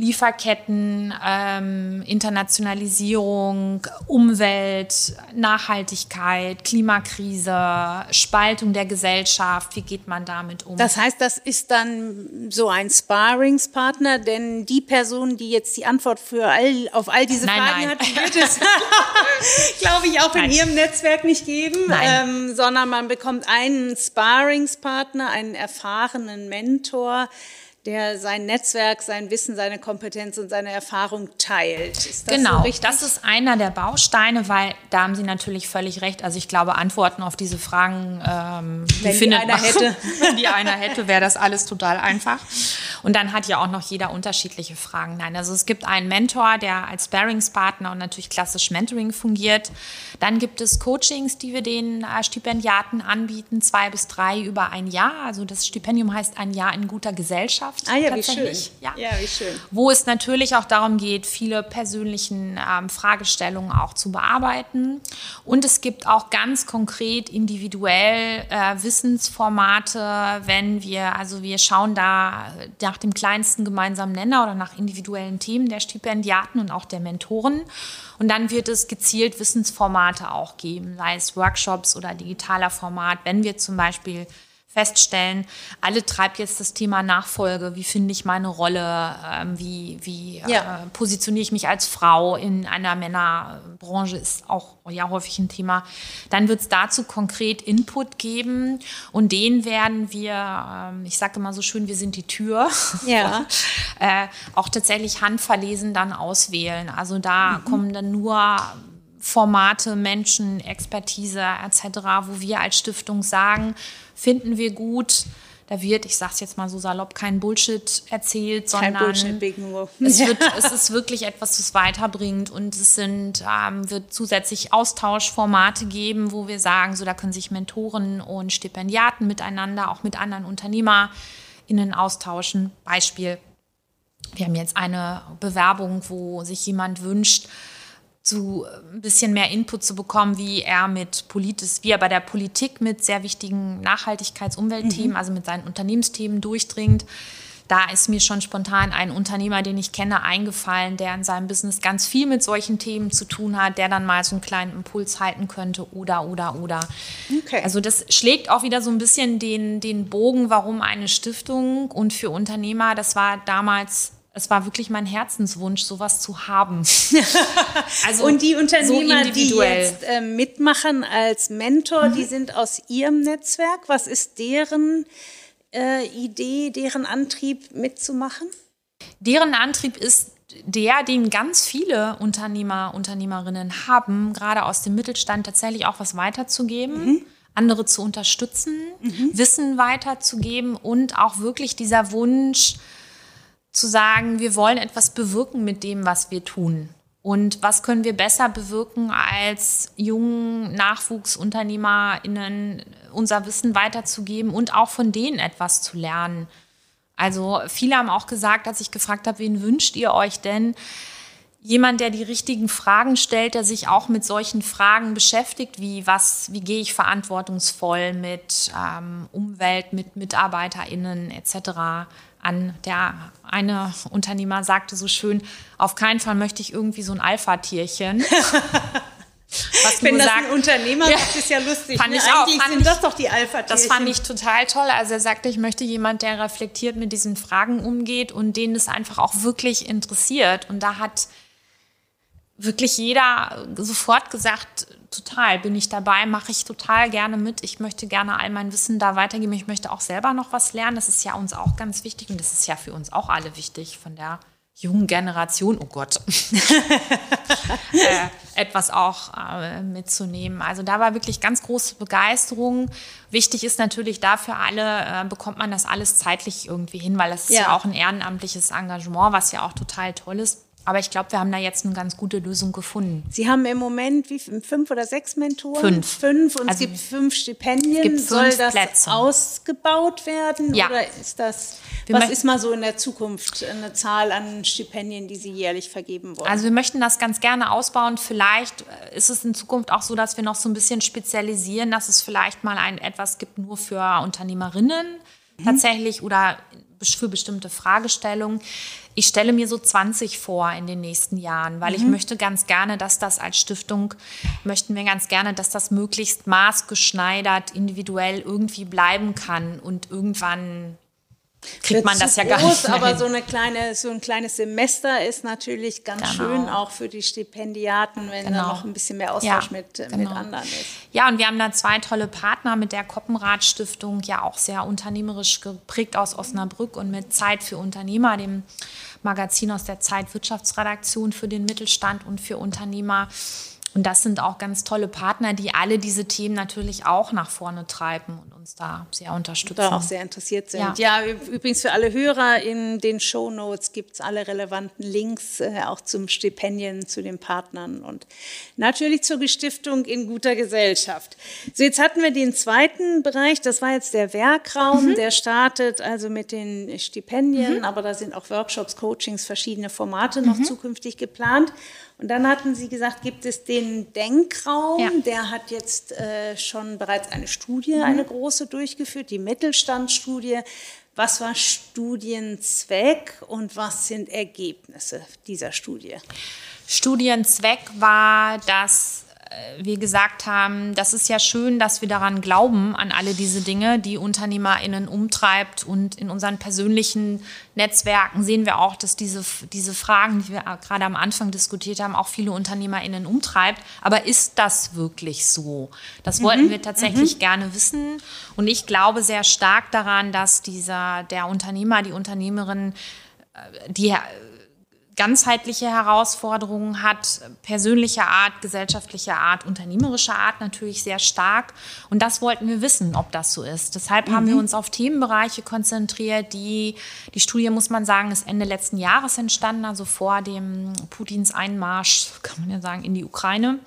Lieferketten, ähm, Internationalisierung, Umwelt, Nachhaltigkeit, Klimakrise, Spaltung der Gesellschaft. Wie geht man damit um? Das heißt, das ist dann so ein Sparringspartner, denn die Person, die jetzt die Antwort für all, auf all diese nein, Fragen nein. hat, wird es, glaube ich, auch nein. in ihrem Netzwerk nicht geben, ähm, sondern man bekommt einen Sparringspartner, einen erfahrenen Mentor, der sein Netzwerk, sein Wissen, seine Kompetenz und seine Erfahrung teilt. Ist das genau, so das ist einer der Bausteine, weil da haben Sie natürlich völlig recht. Also ich glaube, Antworten auf diese Fragen, ähm, wenn die einer hätte, wenn die einer hätte, wäre das alles total einfach. Und dann hat ja auch noch jeder unterschiedliche Fragen. Nein, also es gibt einen Mentor, der als Sparingspartner und natürlich klassisch Mentoring fungiert. Dann gibt es Coachings, die wir den äh, Stipendiaten anbieten, zwei bis drei über ein Jahr. Also das Stipendium heißt ein Jahr in guter Gesellschaft. Gesellschaft. Ah ja, wie schön. Ja. ja. wie schön. Wo es natürlich auch darum geht, viele persönlichen ähm, Fragestellungen auch zu bearbeiten. Und es gibt auch ganz konkret individuell äh, Wissensformate, wenn wir, also wir schauen da nach dem kleinsten gemeinsamen Nenner oder nach individuellen Themen der Stipendiaten und auch der Mentoren. Und dann wird es gezielt Wissensformate auch geben, sei es Workshops oder digitaler Format, wenn wir zum Beispiel feststellen, alle treibt jetzt das Thema Nachfolge. Wie finde ich meine Rolle? Ähm, wie wie ja. äh, positioniere ich mich als Frau in einer Männerbranche? Ist auch ja häufig ein Thema. Dann wird es dazu konkret Input geben und den werden wir, ähm, ich sage immer so schön, wir sind die Tür. Ja. äh, auch tatsächlich handverlesen dann auswählen. Also da mhm. kommen dann nur Formate, Menschen, Expertise etc., wo wir als Stiftung sagen, finden wir gut. Da wird, ich sage es jetzt mal so salopp, kein Bullshit erzählt, sondern kein Bullshit, nur. es, wird, es ist wirklich etwas, was weiterbringt und es sind, ähm, wird zusätzlich Austauschformate geben, wo wir sagen, so da können sich Mentoren und Stipendiaten miteinander, auch mit anderen UnternehmerInnen austauschen. Beispiel, wir haben jetzt eine Bewerbung, wo sich jemand wünscht, zu äh, ein bisschen mehr Input zu bekommen, wie er mit politisch, wie er bei der Politik mit sehr wichtigen Nachhaltigkeits-Umweltthemen, mhm. also mit seinen Unternehmensthemen durchdringt. Da ist mir schon spontan ein Unternehmer, den ich kenne, eingefallen, der in seinem Business ganz viel mit solchen Themen zu tun hat, der dann mal so einen kleinen Impuls halten könnte oder, oder, oder. Okay. Also das schlägt auch wieder so ein bisschen den, den Bogen, warum eine Stiftung und für Unternehmer, das war damals es war wirklich mein Herzenswunsch, sowas zu haben. also und die Unternehmer, so die jetzt äh, mitmachen als Mentor, mhm. die sind aus ihrem Netzwerk. Was ist deren äh, Idee, deren Antrieb mitzumachen? Deren Antrieb ist der, den ganz viele Unternehmer, Unternehmerinnen haben, gerade aus dem Mittelstand tatsächlich auch was weiterzugeben. Mhm andere zu unterstützen, mhm. Wissen weiterzugeben und auch wirklich dieser Wunsch, zu sagen, wir wollen etwas bewirken mit dem, was wir tun. Und was können wir besser bewirken, als jungen NachwuchsunternehmerInnen unser Wissen weiterzugeben und auch von denen etwas zu lernen? Also viele haben auch gesagt, als ich gefragt habe, wen wünscht ihr euch denn? Jemand, der die richtigen Fragen stellt, der sich auch mit solchen Fragen beschäftigt, wie was, wie gehe ich verantwortungsvoll mit ähm, Umwelt, mit MitarbeiterInnen etc an. Der eine Unternehmer sagte so schön, auf keinen Fall möchte ich irgendwie so ein Alpha-Tierchen. Was Wenn das gesagt, ein Unternehmer ja, macht, ist ja lustig. Fand ne? ich auch, Eigentlich sind ich, das doch die alpha -Tierchen. Das fand ich total toll. Also er sagte, ich möchte jemand, der reflektiert mit diesen Fragen umgeht und den es einfach auch wirklich interessiert. Und da hat wirklich jeder sofort gesagt, total, bin ich dabei, mache ich total gerne mit. Ich möchte gerne all mein Wissen da weitergeben. Ich möchte auch selber noch was lernen. Das ist ja uns auch ganz wichtig und das ist ja für uns auch alle wichtig von der jungen Generation, oh Gott, äh, etwas auch äh, mitzunehmen. Also da war wirklich ganz große Begeisterung. Wichtig ist natürlich dafür alle, äh, bekommt man das alles zeitlich irgendwie hin, weil das ist ja. ja auch ein ehrenamtliches Engagement, was ja auch total toll ist. Aber ich glaube, wir haben da jetzt eine ganz gute Lösung gefunden. Sie haben im Moment wie fünf oder sechs Mentoren? Fünf. Fünf und also es gibt fünf Stipendien. Es gibt fünf Soll das Plätze. ausgebaut werden? Ja. Oder ist das, wir was ist mal so in der Zukunft eine Zahl an Stipendien, die Sie jährlich vergeben wollen? Also wir möchten das ganz gerne ausbauen. Vielleicht ist es in Zukunft auch so, dass wir noch so ein bisschen spezialisieren, dass es vielleicht mal ein etwas gibt nur für Unternehmerinnen mhm. tatsächlich oder für bestimmte Fragestellungen. Ich stelle mir so 20 vor in den nächsten Jahren, weil mhm. ich möchte ganz gerne, dass das als Stiftung, möchten wir ganz gerne, dass das möglichst maßgeschneidert, individuell irgendwie bleiben kann und irgendwann kriegt man das ja gar nicht. Mehr aber hin. so eine kleine, so ein kleines Semester ist natürlich ganz genau. schön auch für die Stipendiaten, wenn genau. da noch ein bisschen mehr Austausch ja, mit, genau. mit anderen ist. Ja, und wir haben da zwei tolle Partner mit der Koppenrad Stiftung, ja auch sehr unternehmerisch geprägt aus Osnabrück und mit Zeit für Unternehmer, dem Magazin aus der Zeit Wirtschaftsredaktion für den Mittelstand und für Unternehmer. Und das sind auch ganz tolle Partner, die alle diese Themen natürlich auch nach vorne treiben und uns da sehr unterstützen. Da auch sehr interessiert sind. Ja, ja übrigens für alle Hörer in den Show Notes gibt es alle relevanten Links, äh, auch zum Stipendien, zu den Partnern und natürlich zur Gestiftung in guter Gesellschaft. So, jetzt hatten wir den zweiten Bereich, das war jetzt der Werkraum, mhm. der startet also mit den Stipendien, mhm. aber da sind auch Workshops, Coachings, verschiedene Formate noch mhm. zukünftig geplant. Und dann hatten Sie gesagt, gibt es den Denkraum, ja. der hat jetzt äh, schon bereits eine Studie, mhm. eine große durchgeführt, die Mittelstandsstudie. Was war Studienzweck und was sind Ergebnisse dieser Studie? Studienzweck war, dass wir gesagt haben, das ist ja schön, dass wir daran glauben, an alle diese Dinge, die UnternehmerInnen umtreibt. Und in unseren persönlichen Netzwerken sehen wir auch, dass diese, diese Fragen, die wir gerade am Anfang diskutiert haben, auch viele UnternehmerInnen umtreibt. Aber ist das wirklich so? Das wollten mhm. wir tatsächlich mhm. gerne wissen. Und ich glaube sehr stark daran, dass dieser, der Unternehmer, die Unternehmerin, äh, die ganzheitliche Herausforderungen hat, persönlicher Art, gesellschaftlicher Art, unternehmerischer Art natürlich sehr stark. Und das wollten wir wissen, ob das so ist. Deshalb mhm. haben wir mhm. uns auf Themenbereiche konzentriert, die, die Studie, muss man sagen, ist Ende letzten Jahres entstanden, also vor dem Putins Einmarsch, kann man ja sagen, in die Ukraine.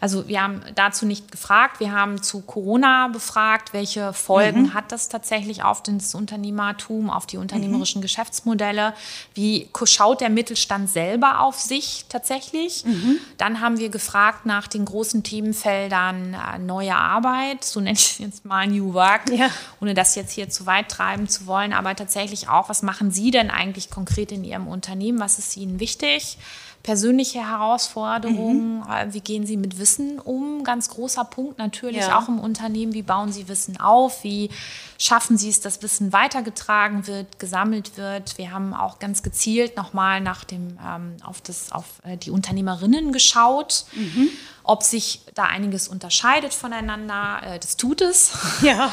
Also wir haben dazu nicht gefragt, wir haben zu Corona befragt, welche Folgen mhm. hat das tatsächlich auf das Unternehmertum, auf die unternehmerischen mhm. Geschäftsmodelle, wie schaut der Mittelstand selber auf sich tatsächlich. Mhm. Dann haben wir gefragt nach den großen Themenfeldern äh, neue Arbeit, so nenne ich es jetzt mal New Work, ja. ohne das jetzt hier zu weit treiben zu wollen, aber tatsächlich auch, was machen Sie denn eigentlich konkret in Ihrem Unternehmen, was ist Ihnen wichtig? Persönliche Herausforderungen, mhm. Äh, wie gehen Sie mit Wissen um? Ganz großer Punkt natürlich ja. auch im Unternehmen, wie bauen Sie Wissen auf? Wie schaffen Sie es, dass Wissen weitergetragen wird, gesammelt wird? Wir haben auch ganz gezielt nochmal nach dem, ähm, auf, das, auf äh, die Unternehmerinnen geschaut. Mhm ob sich da einiges unterscheidet voneinander. Äh, das tut es. Ja.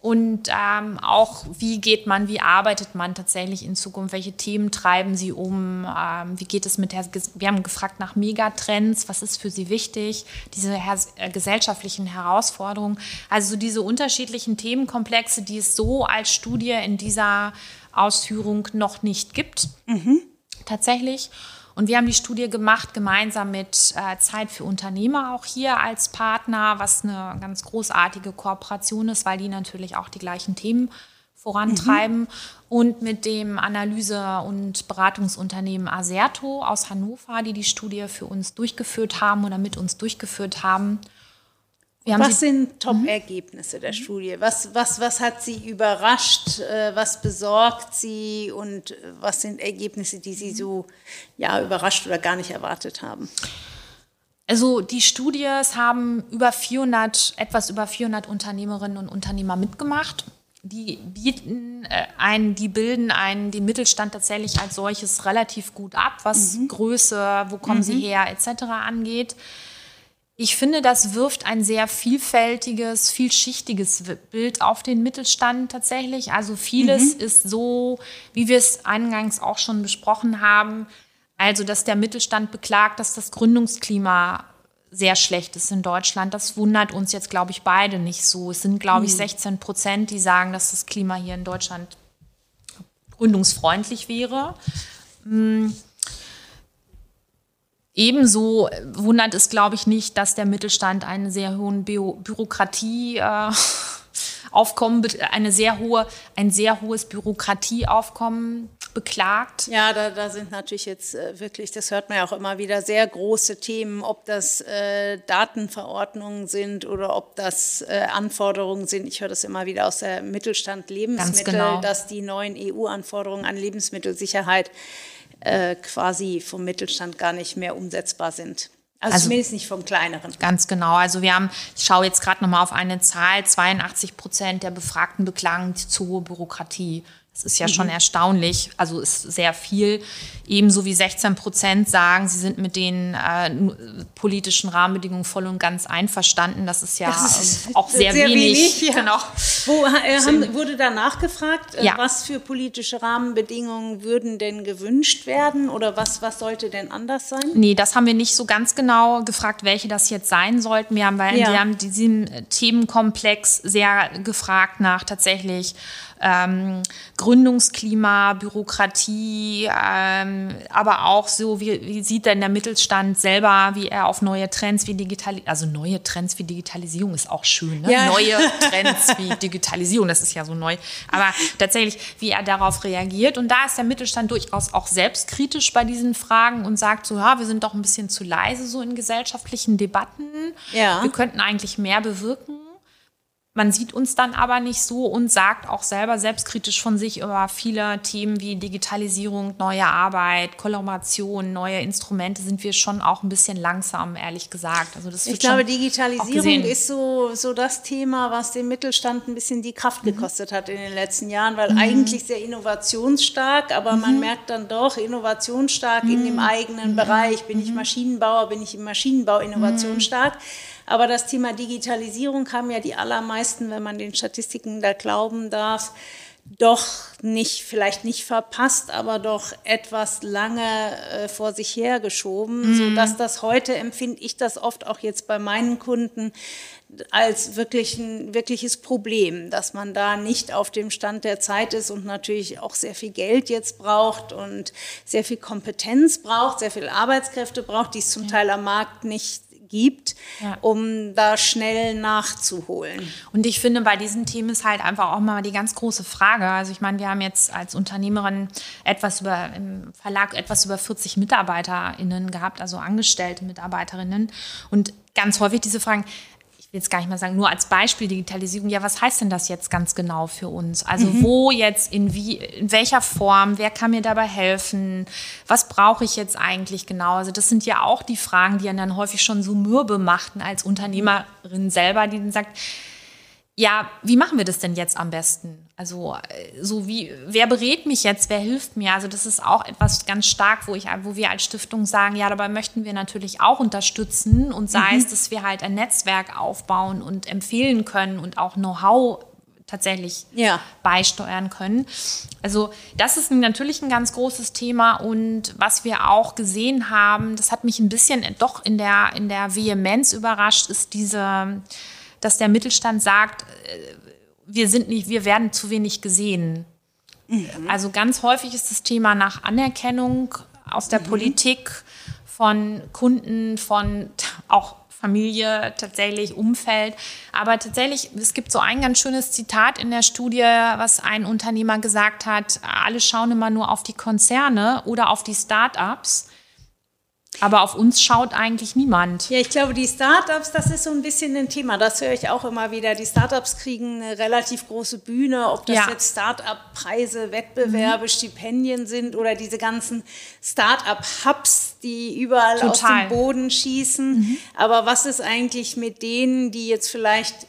Und ähm, auch, wie geht man, wie arbeitet man tatsächlich in Zukunft? Welche Themen treiben Sie um? Ähm, wie geht es mit der, wir haben gefragt nach Megatrends, was ist für Sie wichtig? Diese her äh, gesellschaftlichen Herausforderungen. Also so diese unterschiedlichen Themenkomplexe, die es so als Studie in dieser Ausführung noch nicht gibt. Mhm. Tatsächlich. Und wir haben die Studie gemacht gemeinsam mit äh, Zeit für Unternehmer auch hier als Partner, was eine ganz großartige Kooperation ist, weil die natürlich auch die gleichen Themen vorantreiben. Mhm. Und mit dem Analyse- und Beratungsunternehmen Aserto aus Hannover, die die Studie für uns durchgeführt haben oder mit uns durchgeführt haben was sind Top-Ergebnisse der Studie? Was, was, was hat Sie überrascht? Äh, was besorgt Sie? Und äh, was sind Ergebnisse, die Sie so ja, überrascht oder gar nicht erwartet haben? Also die Studien haben über 400, etwas über 400 Unternehmerinnen und Unternehmer mitgemacht. Die bieten äh, ein, die bilden einen, den Mittelstand tatsächlich als solches relativ gut ab, was mhm. Größe, wo kommen mhm. sie her, etc. angeht. Ich finde, das wirft ein sehr vielfältiges, vielschichtiges Bild auf den Mittelstand tatsächlich. Also vieles mhm. ist so, wie wir es eingangs auch schon besprochen haben. Also, dass der Mittelstand beklagt, dass das Gründungsklima sehr schlecht ist in Deutschland. Das wundert uns jetzt, glaube ich, beide nicht so. Es sind, glaube ich, 16 mhm. Prozent, die sagen, dass das Klima hier in Deutschland gründungsfreundlich wäre. Mhm. Ebenso wundert es, glaube ich, nicht, dass der Mittelstand einen sehr hohen Bü Bürokratie äh, Aufkommen, eine sehr hohe, ein sehr hohes Bürokratieaufkommen beklagt. Ja, da, da sind natürlich jetzt äh, wirklich, das hört man ja auch immer wieder, sehr große Themen, ob das äh, Datenverordnungen sind oder ob das äh, Anforderungen sind. Ich höre das immer wieder aus der Mittelstand Lebensmittel, genau. dass die neuen EU-Anforderungen an Lebensmittelsicherheit äh, quasi vom Mittelstand gar nicht mehr umsetzbar sind. Also, also, zumindest nicht vom kleineren. Ganz genau. Also wir haben, ich schaue jetzt gerade nochmal auf eine Zahl, 82 Prozent der Befragten beklagen zu hohe Bürokratie. Das ist ja mhm. schon erstaunlich, also ist sehr viel. Ebenso wie 16 Prozent sagen, sie sind mit den äh, politischen Rahmenbedingungen voll und ganz einverstanden. Das ist ja das ist ähm, auch sehr, sehr wenig. wenig ja. genau. Wo, äh, haben, wurde da nachgefragt, äh, ja. was für politische Rahmenbedingungen würden denn gewünscht werden oder was, was sollte denn anders sein? Nee, das haben wir nicht so ganz genau gefragt, welche das jetzt sein sollten. Wir haben, weil ja. wir haben diesen Themenkomplex sehr gefragt nach tatsächlich ähm, Gründungsklima, Bürokratie, ähm, aber auch so, wie, wie sieht denn der Mittelstand selber, wie er auf neue Trends wie Digitalisierung, also neue Trends wie Digitalisierung ist auch schön, ne? ja. neue Trends wie Digitalisierung, das ist ja so neu, aber tatsächlich, wie er darauf reagiert und da ist der Mittelstand durchaus auch selbstkritisch bei diesen Fragen und sagt so, ja, wir sind doch ein bisschen zu leise so in gesellschaftlichen Debatten, ja. wir könnten eigentlich mehr bewirken man sieht uns dann aber nicht so und sagt auch selber selbstkritisch von sich über viele Themen wie Digitalisierung, neue Arbeit, Kollaboration, neue Instrumente sind wir schon auch ein bisschen langsam, ehrlich gesagt. Also das ich glaube, Digitalisierung ist so, so das Thema, was dem Mittelstand ein bisschen die Kraft mhm. gekostet hat in den letzten Jahren, weil mhm. eigentlich sehr innovationsstark, aber mhm. man merkt dann doch innovationsstark in dem mhm. eigenen. Bereich. Bin ich mhm. Maschinenbauer, bin ich im Maschinenbau innovationsstark? Aber das Thema Digitalisierung haben ja die allermeisten, wenn man den Statistiken da glauben darf, doch nicht, vielleicht nicht verpasst, aber doch etwas lange äh, vor sich hergeschoben, mhm. so dass das heute empfinde ich das oft auch jetzt bei meinen Kunden als wirklich ein wirkliches Problem, dass man da nicht auf dem Stand der Zeit ist und natürlich auch sehr viel Geld jetzt braucht und sehr viel Kompetenz braucht, sehr viel Arbeitskräfte braucht, die es zum Teil am Markt nicht gibt, ja. um da schnell nachzuholen. Und ich finde, bei diesen Themen ist halt einfach auch mal die ganz große Frage. Also ich meine, wir haben jetzt als Unternehmerin etwas über im Verlag etwas über 40 MitarbeiterInnen gehabt, also angestellte Mitarbeiterinnen. Und ganz häufig diese Fragen, will jetzt gar nicht mal sagen, nur als Beispiel Digitalisierung, ja, was heißt denn das jetzt ganz genau für uns? Also mhm. wo jetzt, in wie, in welcher Form, wer kann mir dabei helfen? Was brauche ich jetzt eigentlich genau? Also das sind ja auch die Fragen, die dann häufig schon so mürbe machten als Unternehmerin selber, die dann sagt, ja, wie machen wir das denn jetzt am besten? Also, äh, so wie, wer berät mich jetzt, wer hilft mir? Also, das ist auch etwas ganz stark, wo ich, wo wir als Stiftung sagen, ja, dabei möchten wir natürlich auch unterstützen und sei mhm. es, dass wir halt ein Netzwerk aufbauen und empfehlen können und auch Know-how tatsächlich ja. beisteuern können. Also das ist natürlich ein ganz großes Thema und was wir auch gesehen haben, das hat mich ein bisschen doch in der, in der Vehemenz überrascht, ist diese dass der Mittelstand sagt, äh, wir sind nicht, wir werden zu wenig gesehen. Mhm. Also ganz häufig ist das Thema nach Anerkennung aus der mhm. Politik von Kunden, von auch Familie, tatsächlich Umfeld. Aber tatsächlich, es gibt so ein ganz schönes Zitat in der Studie, was ein Unternehmer gesagt hat, alle schauen immer nur auf die Konzerne oder auf die Start-ups. Aber auf uns schaut eigentlich niemand. Ja, ich glaube, die Startups, das ist so ein bisschen ein Thema. Das höre ich auch immer wieder. Die Startups kriegen eine relativ große Bühne, ob das ja. jetzt Startup-Preise, Wettbewerbe, mhm. Stipendien sind oder diese ganzen Startup-Hubs, die überall Total. aus dem Boden schießen. Mhm. Aber was ist eigentlich mit denen, die jetzt vielleicht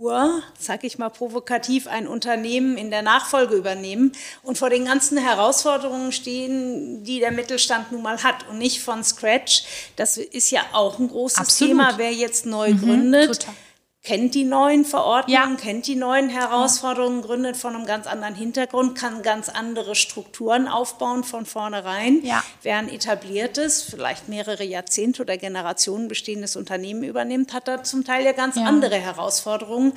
nur, sag ich mal provokativ, ein Unternehmen in der Nachfolge übernehmen und vor den ganzen Herausforderungen stehen, die der Mittelstand nun mal hat und nicht von Scratch. Das ist ja auch ein großes Absolut. Thema, wer jetzt neu mhm, gründet. Total kennt die neuen Verordnungen, ja. kennt die neuen Herausforderungen, gründet von einem ganz anderen Hintergrund, kann ganz andere Strukturen aufbauen von vornherein, ja. wer ein etabliertes, vielleicht mehrere Jahrzehnte oder Generationen bestehendes Unternehmen übernimmt, hat da zum Teil ja ganz ja. andere Herausforderungen,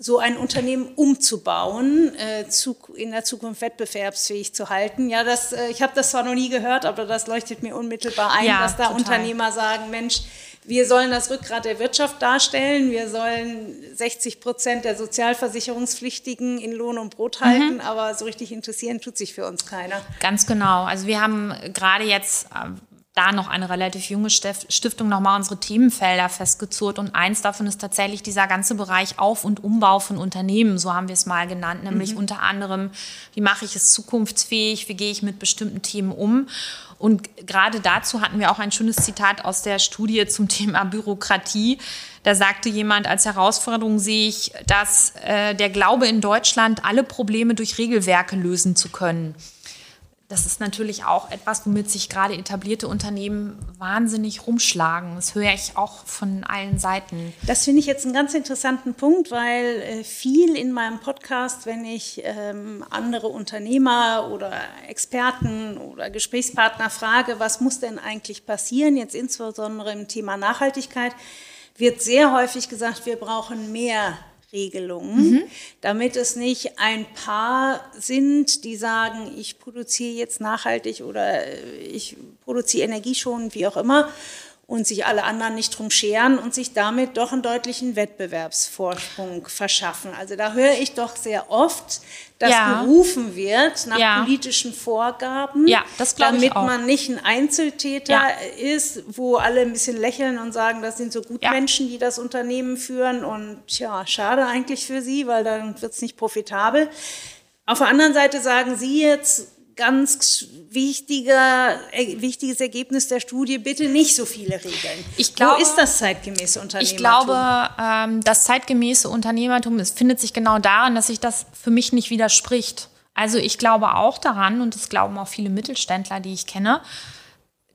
so ein Unternehmen umzubauen, äh, zu, in der Zukunft wettbewerbsfähig zu halten. Ja, das, äh, ich habe das zwar noch nie gehört, aber das leuchtet mir unmittelbar ein, dass da total. Unternehmer sagen, Mensch, wir sollen das Rückgrat der Wirtschaft darstellen. Wir sollen 60 Prozent der Sozialversicherungspflichtigen in Lohn und Brot halten, mhm. aber so richtig interessieren tut sich für uns keiner. Ganz genau. Also wir haben gerade jetzt äh, da noch eine relativ junge Stiftung nochmal unsere Themenfelder festgezurrt. Und eins davon ist tatsächlich dieser ganze Bereich Auf- und Umbau von Unternehmen, so haben wir es mal genannt, nämlich mhm. unter anderem, wie mache ich es zukunftsfähig, wie gehe ich mit bestimmten Themen um. Und gerade dazu hatten wir auch ein schönes Zitat aus der Studie zum Thema Bürokratie. Da sagte jemand, als Herausforderung sehe ich, dass äh, der Glaube in Deutschland, alle Probleme durch Regelwerke lösen zu können das ist natürlich auch etwas, womit sich gerade etablierte Unternehmen wahnsinnig rumschlagen. Das höre ich auch von allen Seiten. Das finde ich jetzt einen ganz interessanten Punkt, weil äh, viel in meinem Podcast, wenn ich ähm, andere Unternehmer oder Experten oder Gesprächspartner frage, was muss denn eigentlich passieren, jetzt insbesondere im Thema Nachhaltigkeit, wird sehr häufig gesagt, wir brauchen mehr Regelungen, mhm. damit es nicht ein paar sind, die sagen, ich produziere jetzt nachhaltig oder ich produziere energieschonend, wie auch immer, und sich alle anderen nicht drum scheren und sich damit doch einen deutlichen Wettbewerbsvorsprung verschaffen. Also da höre ich doch sehr oft, dass ja. gerufen wird nach ja. politischen Vorgaben, ja, damit man nicht ein Einzeltäter ist, wo alle ein bisschen lächeln und sagen, das sind so gut Menschen, die das Unternehmen führen und ja, schade eigentlich für sie, weil dann wird es nicht profitabel. Auf der anderen Seite sagen Sie jetzt, ganz wichtiger, äh, wichtiges Ergebnis der Studie, bitte nicht so viele Regeln. Ich glaube, Wo ist das zeitgemäße Unternehmertum? Ich glaube, ähm, das zeitgemäße Unternehmertum es findet sich genau daran, dass sich das für mich nicht widerspricht. Also ich glaube auch daran, und das glauben auch viele Mittelständler, die ich kenne,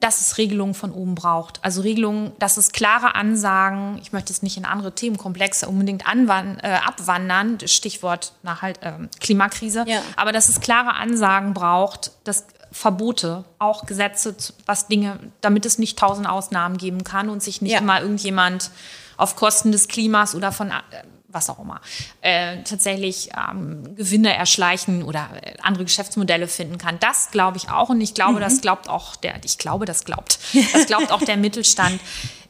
dass es Regelungen von oben braucht. Also Regelungen, dass es klare Ansagen, ich möchte es nicht in andere Themenkomplexe unbedingt anwand, äh, abwandern, Stichwort Nachhalt, äh, Klimakrise, ja. aber dass es klare Ansagen braucht, dass Verbote, auch Gesetze, was Dinge, damit es nicht tausend Ausnahmen geben kann und sich nicht ja. immer irgendjemand auf Kosten des Klimas oder von äh, was auch immer, äh, tatsächlich ähm, Gewinne erschleichen oder äh, andere Geschäftsmodelle finden kann. Das glaube ich auch und ich glaube, mhm. das glaubt auch der, ich glaube, das glaubt, das glaubt auch der Mittelstand.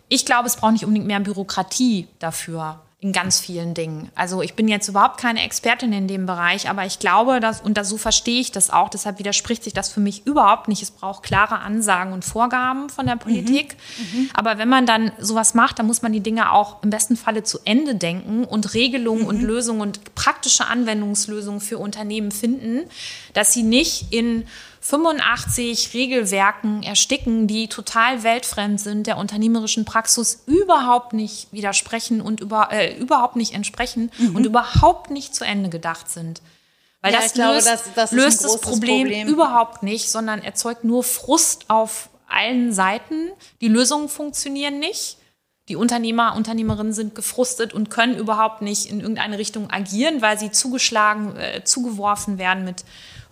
ich glaube, es braucht nicht unbedingt mehr Bürokratie dafür in ganz vielen Dingen. Also ich bin jetzt überhaupt keine Expertin in dem Bereich, aber ich glaube, dass, und das, so verstehe ich das auch, deshalb widerspricht sich das für mich überhaupt nicht. Es braucht klare Ansagen und Vorgaben von der Politik. Mhm. Mhm. Aber wenn man dann sowas macht, dann muss man die Dinge auch im besten Falle zu Ende denken und Regelungen mhm. und Lösungen und praktische Anwendungslösungen für Unternehmen finden, dass sie nicht in 85 Regelwerken ersticken, die total weltfremd sind, der unternehmerischen Praxis überhaupt nicht widersprechen und über, äh, überhaupt nicht entsprechen mhm. und überhaupt nicht zu Ende gedacht sind. Weil ja, das glaube, löst, das, das löst das Problem, Problem überhaupt nicht, sondern erzeugt nur Frust auf allen Seiten. Die Lösungen funktionieren nicht. Die Unternehmer, Unternehmerinnen sind gefrustet und können überhaupt nicht in irgendeine Richtung agieren, weil sie zugeschlagen, äh, zugeworfen werden mit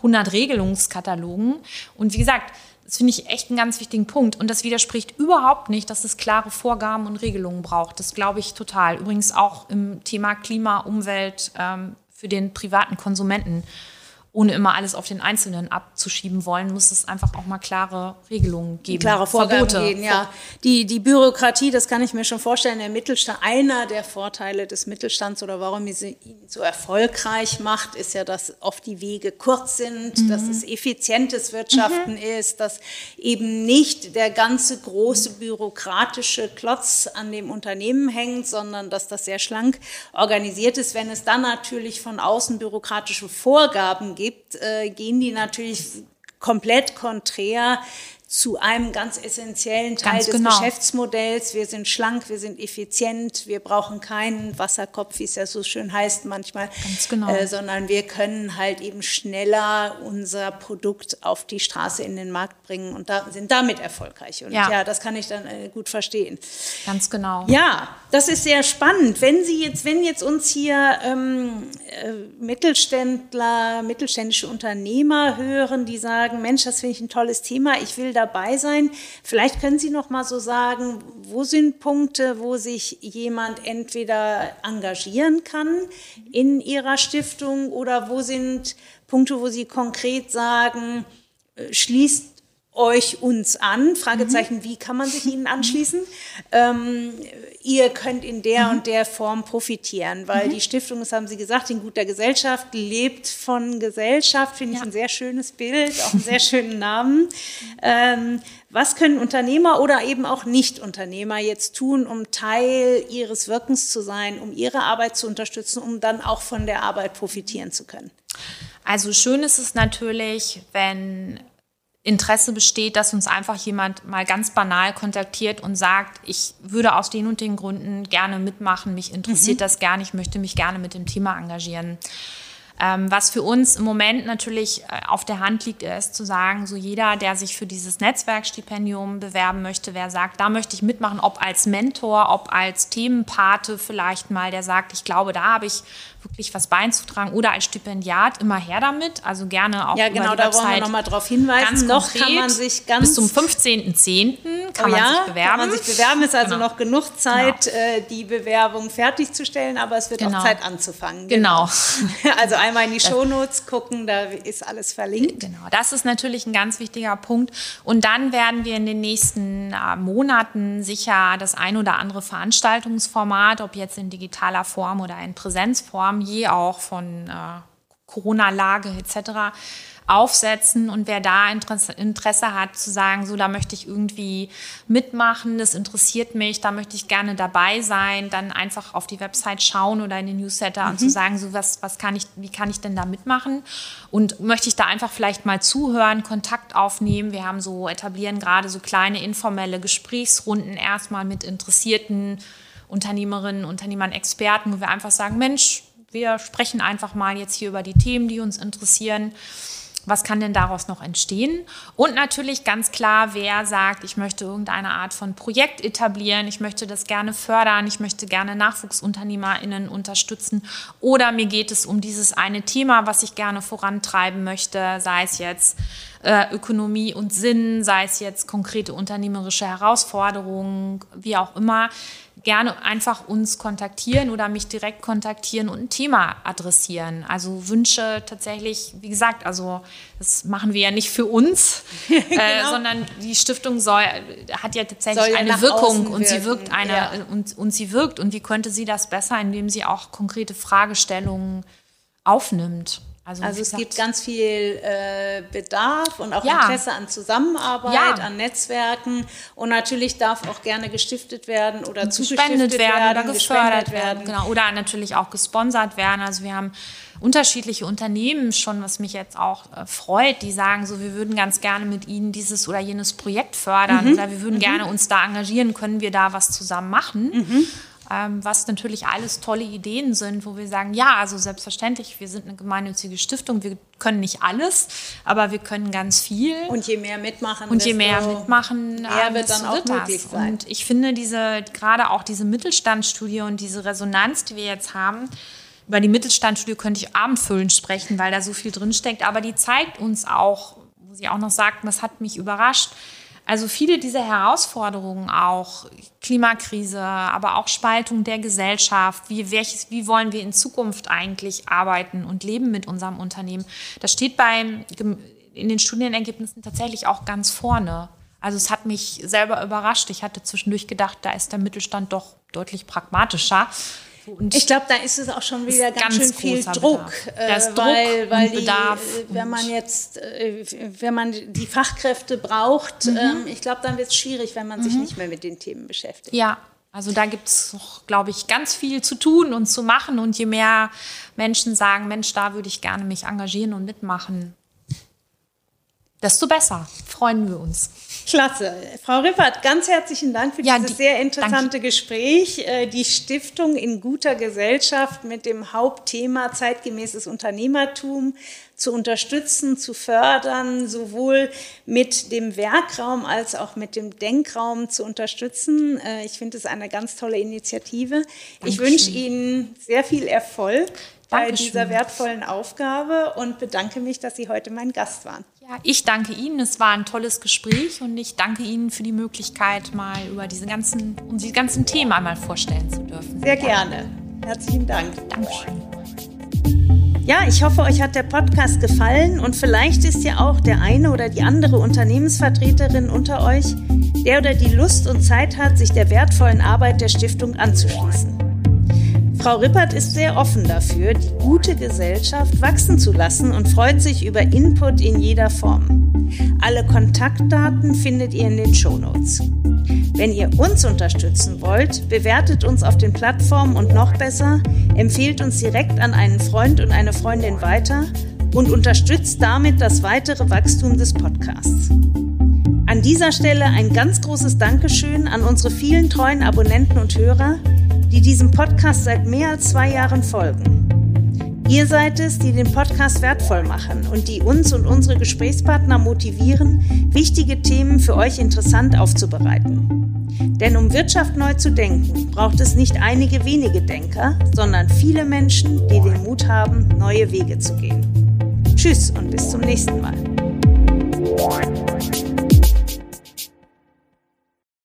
100 Regelungskatalogen. Und wie gesagt, das finde ich echt einen ganz wichtigen Punkt. Und das widerspricht überhaupt nicht, dass es klare Vorgaben und Regelungen braucht. Das glaube ich total. Übrigens auch im Thema Klima, Umwelt ähm, für den privaten Konsumenten ohne immer alles auf den Einzelnen abzuschieben wollen, muss es einfach auch mal klare Regelungen geben. Klare Vorgaben Verbote. geben, ja. Die, die Bürokratie, das kann ich mir schon vorstellen, der Mittelstand, einer der Vorteile des Mittelstands oder warum sie ihn so erfolgreich macht, ist ja, dass oft die Wege kurz sind, mhm. dass es effizientes Wirtschaften mhm. ist, dass eben nicht der ganze große bürokratische Klotz an dem Unternehmen hängt, sondern dass das sehr schlank organisiert ist. Wenn es dann natürlich von außen bürokratische Vorgaben gibt, gibt, äh, gehen die natürlich komplett konträr zu einem ganz essentiellen Teil ganz des genau. Geschäftsmodells. Wir sind schlank, wir sind effizient, wir brauchen keinen Wasserkopf, wie es ja so schön heißt manchmal, genau. äh, sondern wir können halt eben schneller unser Produkt auf die Straße in den Markt bringen und da, sind damit erfolgreich. Und ja, ja das kann ich dann äh, gut verstehen. Ganz genau. Ja, das ist sehr spannend. Wenn Sie jetzt, wenn jetzt uns hier ähm, äh, Mittelständler, mittelständische Unternehmer hören, die sagen, Mensch, das finde ich ein tolles Thema, ich will da dabei sein. Vielleicht können Sie noch mal so sagen, wo sind Punkte, wo sich jemand entweder engagieren kann in Ihrer Stiftung oder wo sind Punkte, wo Sie konkret sagen, äh, schließt euch uns an? Fragezeichen, mhm. wie kann man sich ihnen anschließen? Ähm, ihr könnt in der mhm. und der Form profitieren, weil mhm. die Stiftung, das haben Sie gesagt, in guter Gesellschaft lebt von Gesellschaft, finde ja. ich ein sehr schönes Bild, auch einen sehr schönen Namen. Ähm, was können Unternehmer oder eben auch Nicht-Unternehmer jetzt tun, um Teil ihres Wirkens zu sein, um ihre Arbeit zu unterstützen, um dann auch von der Arbeit profitieren zu können? Also schön ist es natürlich, wenn Interesse besteht, dass uns einfach jemand mal ganz banal kontaktiert und sagt, ich würde aus den und den Gründen gerne mitmachen, mich interessiert mhm. das gerne, ich möchte mich gerne mit dem Thema engagieren. Ähm, was für uns im Moment natürlich äh, auf der Hand liegt, ist zu sagen, so jeder, der sich für dieses Netzwerkstipendium bewerben möchte, wer sagt, da möchte ich mitmachen, ob als Mentor, ob als Themenpate vielleicht mal, der sagt, ich glaube, da habe ich wirklich was beinzutragen oder als Stipendiat immer her damit. Also gerne auch ja, genau, über die da Website wollen wir nochmal darauf hinweisen. Ganz noch konkret, kann man sich ganz bis zum 15.10. kann oh, man ja, sich bewerben. Kann man sich bewerben, ist also genau. noch genug Zeit, genau. die Bewerbung fertigzustellen, aber es wird genau. auch Zeit anzufangen. Genau. genau. also einmal in die Shownotes gucken, da ist alles verlinkt. Genau, das ist natürlich ein ganz wichtiger Punkt. Und dann werden wir in den nächsten äh, Monaten sicher das ein oder andere Veranstaltungsformat, ob jetzt in digitaler Form oder in Präsenzform, Rahmen je auch von äh, Corona-Lage etc. aufsetzen und wer da Interesse, Interesse, hat zu sagen, so da möchte ich irgendwie mitmachen, das interessiert mich, da möchte ich gerne dabei sein, dann einfach auf die Website schauen oder in den Newsletter mhm. und zu sagen, so was, was kann ich, wie kann ich denn da mitmachen und möchte ich da einfach vielleicht mal zuhören, Kontakt aufnehmen. Wir haben so etablieren gerade so kleine informelle Gesprächsrunden erstmal mit interessierten Unternehmerinnen, Unternehmern, Experten, wo wir einfach sagen, Mensch, wir sprechen einfach mal jetzt hier über die Themen, die uns interessieren. Was kann denn daraus noch entstehen? Und natürlich ganz klar, wer sagt, ich möchte irgendeine Art von Projekt etablieren, ich möchte das gerne fördern, ich möchte gerne NachwuchsunternehmerInnen unterstützen oder mir geht es um dieses eine Thema, was ich gerne vorantreiben möchte, sei es jetzt äh, Ökonomie und Sinn, sei es jetzt konkrete unternehmerische Herausforderungen, wie auch immer gerne einfach uns kontaktieren oder mich direkt kontaktieren und ein Thema adressieren. Also Wünsche tatsächlich, wie gesagt, also das machen wir ja nicht für uns, äh, genau. sondern die Stiftung soll, hat ja tatsächlich ja eine Wirkung und sie wirkt eine ja. und, und sie wirkt und wie könnte sie das besser, indem sie auch konkrete Fragestellungen aufnimmt. Also, also es gibt ganz viel äh, Bedarf und auch ja. Interesse an Zusammenarbeit, ja. an Netzwerken und natürlich darf auch gerne gestiftet werden oder zugespendet werden, werden oder gefördert werden. Genau. Oder natürlich auch gesponsert werden. Also wir haben unterschiedliche Unternehmen schon, was mich jetzt auch äh, freut, die sagen so, wir würden ganz gerne mit Ihnen dieses oder jenes Projekt fördern mhm. oder wir würden mhm. gerne uns da engagieren, können wir da was zusammen machen. Mhm ähm, was natürlich alles tolle Ideen sind, wo wir sagen, ja, also selbstverständlich, wir sind eine gemeinnützige Stiftung, wir können nicht alles, aber wir können ganz viel. Und je mehr mitmachen, und je mehr mitmachen, mehr ähm, wird dann auch wird möglich das. sein. Und ich finde diese, gerade auch diese Mittelstandsstudie und diese Resonanz, die wir jetzt haben, über die Mittelstandsstudie könnte ich abendfüllend sprechen, weil da so viel drinsteckt, aber die zeigt uns auch, wo sie auch noch sagt, das hat mich überrascht, also viele dieser Herausforderungen auch, Klimakrise, aber auch Spaltung der Gesellschaft, wie, welches, wie wollen wir in Zukunft eigentlich arbeiten und leben mit unserem Unternehmen, das steht beim, in den Studienergebnissen tatsächlich auch ganz vorne. Also es hat mich selber überrascht. Ich hatte zwischendurch gedacht, da ist der Mittelstand doch deutlich pragmatischer. Und ich glaube, da ist es auch schon wieder ganz, ganz schön viel Druck, äh, Druck weil, weil die, Bedarf äh, wenn man jetzt, äh, wenn man die Fachkräfte braucht, mhm. ähm, ich glaube, dann wird es schwierig, wenn man mhm. sich nicht mehr mit den Themen beschäftigt. Ja, also da gibt es noch, glaube ich, ganz viel zu tun und zu machen. Und je mehr Menschen sagen, Mensch, da würde ich gerne mich engagieren und mitmachen, desto besser. Freuen wir uns. Klasse. Frau Rippert, ganz herzlichen Dank für ja, dieses die, sehr interessante danke. Gespräch. Äh, die Stiftung in guter Gesellschaft mit dem Hauptthema zeitgemäßes Unternehmertum zu unterstützen, zu fördern, sowohl mit dem Werkraum als auch mit dem Denkraum zu unterstützen. Äh, ich finde es eine ganz tolle Initiative. Dankeschön. Ich wünsche Ihnen sehr viel Erfolg bei Dankeschön. dieser wertvollen Aufgabe und bedanke mich, dass Sie heute mein Gast waren. Ja, ich danke Ihnen. Es war ein tolles Gespräch und ich danke Ihnen für die Möglichkeit, mal über diese ganzen, um die ganzen Themen einmal vorstellen zu dürfen. Sehr gerne. Herzlichen Dank. Dankeschön. Ja, ich hoffe, euch hat der Podcast gefallen und vielleicht ist ja auch der eine oder die andere Unternehmensvertreterin unter euch, der oder die Lust und Zeit hat, sich der wertvollen Arbeit der Stiftung anzuschließen. Frau Rippert ist sehr offen dafür, die gute Gesellschaft wachsen zu lassen und freut sich über Input in jeder Form. Alle Kontaktdaten findet ihr in den Shownotes. Wenn ihr uns unterstützen wollt, bewertet uns auf den Plattformen und noch besser, empfehlt uns direkt an einen Freund und eine Freundin weiter und unterstützt damit das weitere Wachstum des Podcasts. An dieser Stelle ein ganz großes Dankeschön an unsere vielen treuen Abonnenten und Hörer, die diesem Podcast seit mehr als zwei Jahren folgen. Ihr seid es, die den Podcast wertvoll machen und die uns und unsere Gesprächspartner motivieren, wichtige Themen für euch interessant aufzubereiten. Denn um Wirtschaft neu zu denken, braucht es nicht einige wenige Denker, sondern viele Menschen, die den Mut haben, neue Wege zu gehen. Tschüss und bis zum nächsten Mal.